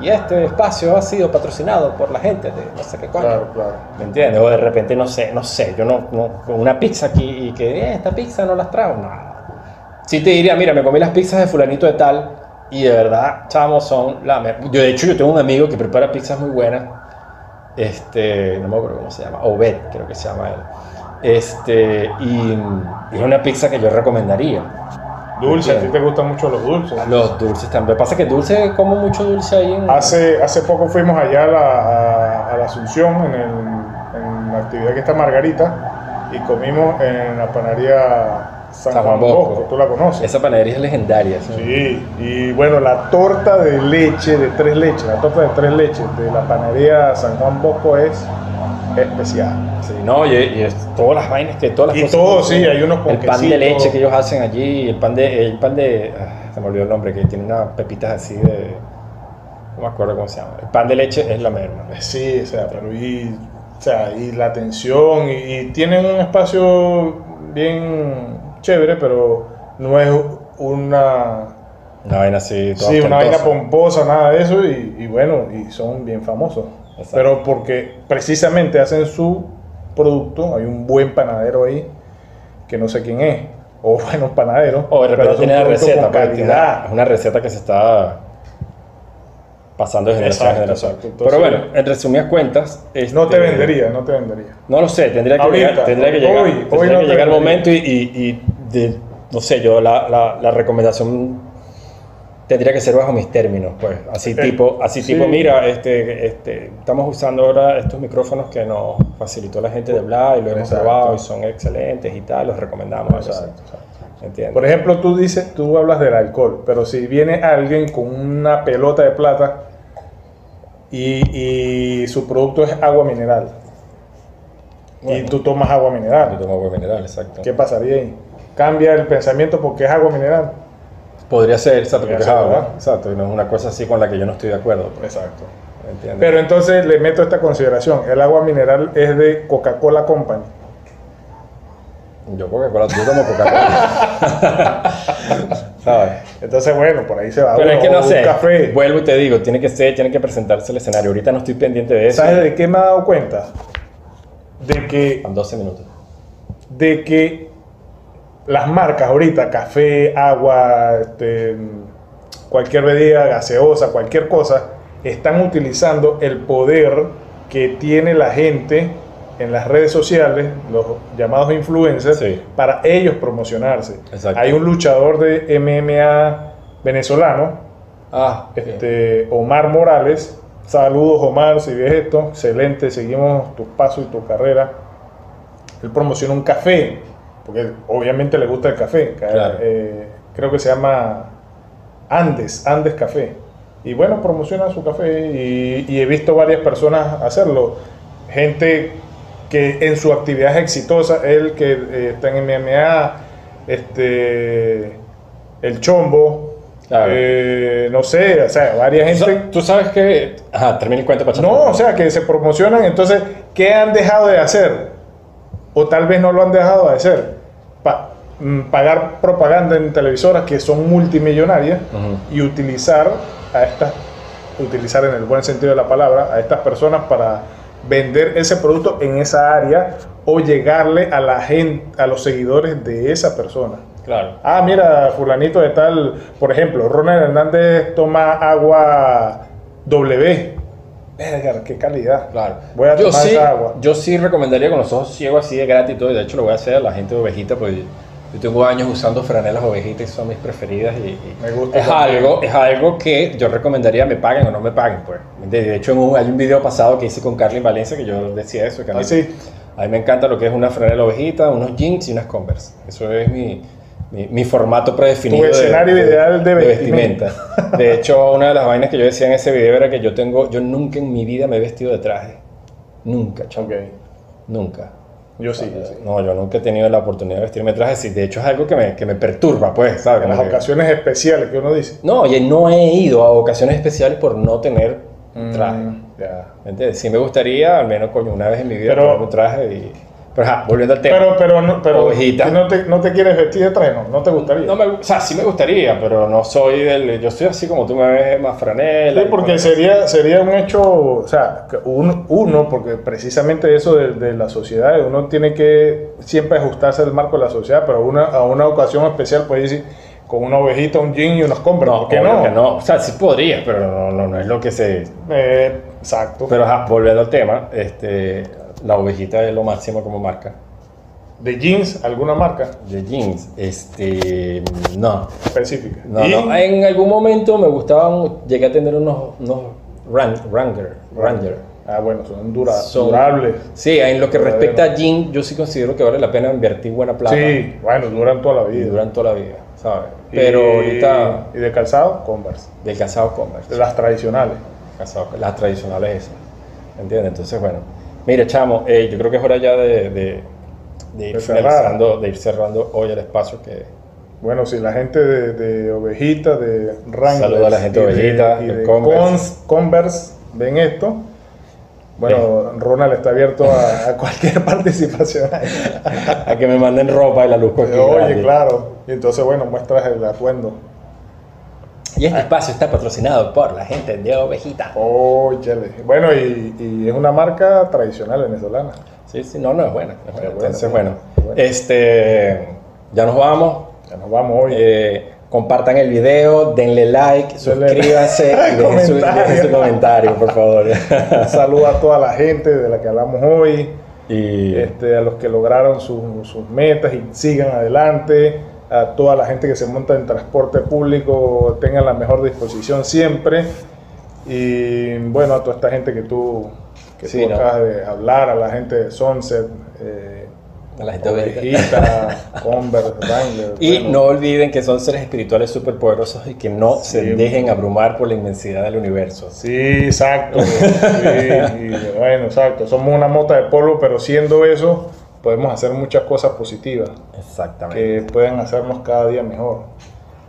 y este espacio ha sido patrocinado por la gente de no sé qué coño. Claro, claro. ¿Me entiendes? O de repente, no sé, no sé, yo no, no con una pizza aquí y que "Eh, esta pizza no las trago, no. Sí te diría, mira, me comí las pizzas de fulanito de tal y de verdad, chamo, son la Yo, de hecho, yo tengo un amigo que prepara pizzas muy buenas, este, no me acuerdo cómo se llama, Obed, creo que se llama él. Este, y, y es una pizza que yo recomendaría. Dulce, a ti te gustan mucho los dulces. Los dulces también. Pasa que dulce, como mucho dulce ahí en... Hace, hace poco fuimos allá a la, a- a la Asunción, en, el- en la actividad que está Margarita, y comimos en la panadería San, Juan Bosco. ¿Tú la conoces? Esa panadería es legendaria. ¿sí? Sí, y bueno, la torta de leche, de tres leches, la torta de tres leches de la panadería San Juan Bosco es especial. Sí, no, y, y es todas las vainas que todas las Y cosas todo, que- sí, hay unos con El pan de leche que ellos hacen allí, el pan de, el pan de, ah, se me olvidó el nombre, que tiene unas pepitas así de, no me acuerdo cómo se llama. El pan de leche es la merma. Sí, o sea, pero y, o sea, y la atención, y, y tienen un espacio bien chévere, pero no es una, Una vaina así, toda sí, una vaina pomposa, nada de eso, y, y bueno, y son bien famosos. Exacto. Pero porque precisamente hacen su producto, hay un buen panadero ahí, que no sé quién es, o bueno, panadero, O de repente tiene la producto receta, pues, calidad. es una receta que se está pasando de generación a Exacto, generación. exacto. Entonces- Pero bueno, en resumidas cuentas... No te este, vendería, no te vendería. No lo sé, tendría que Ahorita, llegar, tendría que llegar, hoy, tendría hoy que llegar el momento y, y- y de- no sé, yo la, la- la recomendación tendría que ser bajo mis términos, pues, así Eh, tipo, así sí. tipo, mira, este, este, estamos usando ahora estos micrófonos que nos facilitó la gente de Bla y lo hemos probado y son excelentes y tal, los recomendamos. Exacto, exacto. ¿Entiendes? Por ejemplo, tú dices, tú hablas del alcohol, pero si viene alguien con una pelota de plata y, y su producto es agua mineral y Bueno. tú tomas agua Yo mineral, tomo agua mineral, exacto. ¿qué pasaría ahí? Cambia el pensamiento porque es agua mineral. Podría ser, exacto, Podría porque es agua, ¿verdad? exacto, y no es una cosa así con la que yo no estoy de acuerdo, pues, Exacto. ¿entiendes? Pero entonces le meto esta consideración, el agua mineral es de Coca-Cola Company. yo Coca-Cola, yo tomo Coca-Cola. ¿Sabes? Entonces, bueno, por ahí se va. Pero uno, es que no sé, café. vuelvo y te digo, tiene que ser, tiene que presentarse el escenario. Ahorita no estoy pendiente de eso. ¿Sabes de qué me he dado cuenta? De que En 12 minutos. de que las marcas ahorita, café, agua, este, cualquier bebida gaseosa, cualquier cosa, están utilizando el poder que tiene la gente en las redes sociales, los llamados influencers, Sí. para ellos promocionarse. Exacto. Hay un luchador de MMA venezolano, Ah, este, Omar Morales. Saludos Omar, si ves esto, excelente, seguimos tus pasos y tu carrera. Él promociona un café, porque obviamente le gusta el café. Claro. eh, creo que se llama Andes, Andes Café. Y bueno, promociona su café y, y he visto varias personas hacerlo. Gente que en su actividad es exitosa, él que eh, está en MMA, este, el Chombo, Claro. eh, no sé, o sea, varias gente... Tú sabes que... Ajá, termina el cuento para No, o sea, que se promocionan, entonces, ¿qué han dejado de hacer? O tal vez no lo han dejado de hacer. Mm, pagar propaganda en televisoras que son multimillonarias y utilizar a estas, utilizar en el buen sentido de la palabra, a estas personas para vender ese producto en esa área o llegarle a la gente, a los seguidores de esa persona. Claro. Ah, mira, fulanito de tal, por ejemplo, Ronald Hernández toma agua W. Verga, qué calidad. Claro. Voy a yo tomar sí, esa agua. Yo sí recomendaría con los ojos ciegos así de gratis y todo. Y de hecho lo voy a hacer a la gente de ovejita porque yo tengo años usando franelas ovejitas son mis preferidas. Y, y Me gusta es, también. algo, es algo que yo recomendaría me paguen o no me paguen. Pues. De, de hecho en un- hay un video pasado que hice con Carlin Valencia que yo decía eso. Que a, mí, Ah, sí. a mí me encanta lo que es una franela ovejita, unos jeans y unas converse. Eso es mi, mi, mi formato predefinido. Tu escenario ideal de vestimenta. De hecho, una de las vainas que yo decía en ese video era que yo tengo, yo nunca en mi vida me he vestido de traje. Nunca, chaval. Ok. Nunca. Yo sí, yo sí. No, yo nunca he tenido la oportunidad de vestirme de traje. Sí, de hecho, es algo que me, que me perturba, pues, ¿sabes? En las que- ocasiones especiales que uno dice. No, y no he ido a ocasiones especiales por no tener traje. Mm, ya. ¿Me entiendes? Sí me gustaría, al menos, coño, una vez en mi vida, Pero- ponerme un traje y... Pero, ajá, volviendo al tema. Pero, pero, no, pero Ovejita. no te, no te quieres vestir de traje, no, te gustaría. No me, o sea, sí me gustaría, pero no soy del... Yo soy así como tú me ves, más franela. Sí, porque sería, sería un hecho, o sea, un- uno, porque precisamente eso de, de la sociedad, uno tiene que siempre ajustarse al marco de la sociedad, pero una, a una ocasión especial puede decir con una ovejita, un jean y unos Converse, No, ¿por qué no. O sea, sí podría, pero no, no, no es lo que se... Eh, exacto. Pero ajá, volviendo al tema, este, la ovejita es lo máximo como marca. de jeans, alguna marca De jeans, este, no. específica. No, Y- no. En algún momento me gustaban, llegué a tener unos, unos Ran- Ranger, Ranger. Ah, bueno, son dura- Son- durables. Sí, en lo que respecta a jeans, yo sí considero que vale la pena invertir buena plata. Sí, bueno, duran toda la Y vida. duran toda la vida, ¿sabes? Y- Pero ahorita, ¿Y de calzado? Converse. del calzado Converse. De las tradicionales. Casado, las tradicionales esas. ¿Entiendes? Entonces, bueno. Mire, chamo, eh, yo creo que es hora ya de, de, de ir finalizando, de ir cerrando hoy el espacio que... Bueno, si la gente de, de Ovejita, de Wrangler Saludo a la gente de Ovejita, y de Converse. Cons- Converse ven esto, bueno, Ronald está abierto a, a cualquier participación. A que me manden ropa y la luz. Oye, claro. Y entonces, bueno, muestras el atuendo. Y este espacio está patrocinado por la gente de Ovejita. Óyele. Bueno, y, y es una marca tradicional venezolana. Sí, sí, no, no es buena. es buena. Buena, Entonces, es bueno, buena, es buena. este, ya nos vamos. Ya nos vamos hoy. Eh, compartan el video, denle like, suscríbanse y dejen su, Comentario. dejen su comentario, por favor. Un saludo a toda la gente de la que hablamos hoy. y este, a los que lograron sus, sus metas y sigan adelante, a toda la gente que se monta en transporte público, tengan la mejor disposición siempre. Y bueno, a toda esta gente que tú, que Sí, tú ¿no? acabas de hablar, a la gente de Sunset, eh, a la gente Ovejita. Converse, Wrangler. Y bueno, no olviden que son seres espirituales súper poderosos y que no se Sí. dejen abrumar por la inmensidad del universo. Sí, exacto. sí, y bueno, exacto. Somos una mota de polvo, pero siendo eso, podemos hacer muchas cosas positivas Exactamente. que pueden hacernos cada día mejor.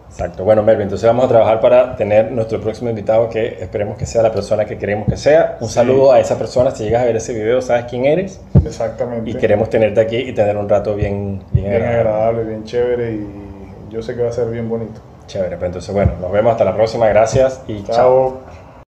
Exacto. Bueno, Melvin, entonces vamos a trabajar para tener nuestro próximo invitado que esperemos que sea la persona que queremos que sea. Un Sí. saludo a esa persona. Si llegas a ver ese video, sabes quién eres. Exactamente. Y queremos tenerte aquí y tener un rato bien, bien, bien agradable. bien chévere y yo sé que va a ser bien bonito. Chévere. Pues entonces, bueno, nos vemos hasta la próxima. Gracias y chao. Chao.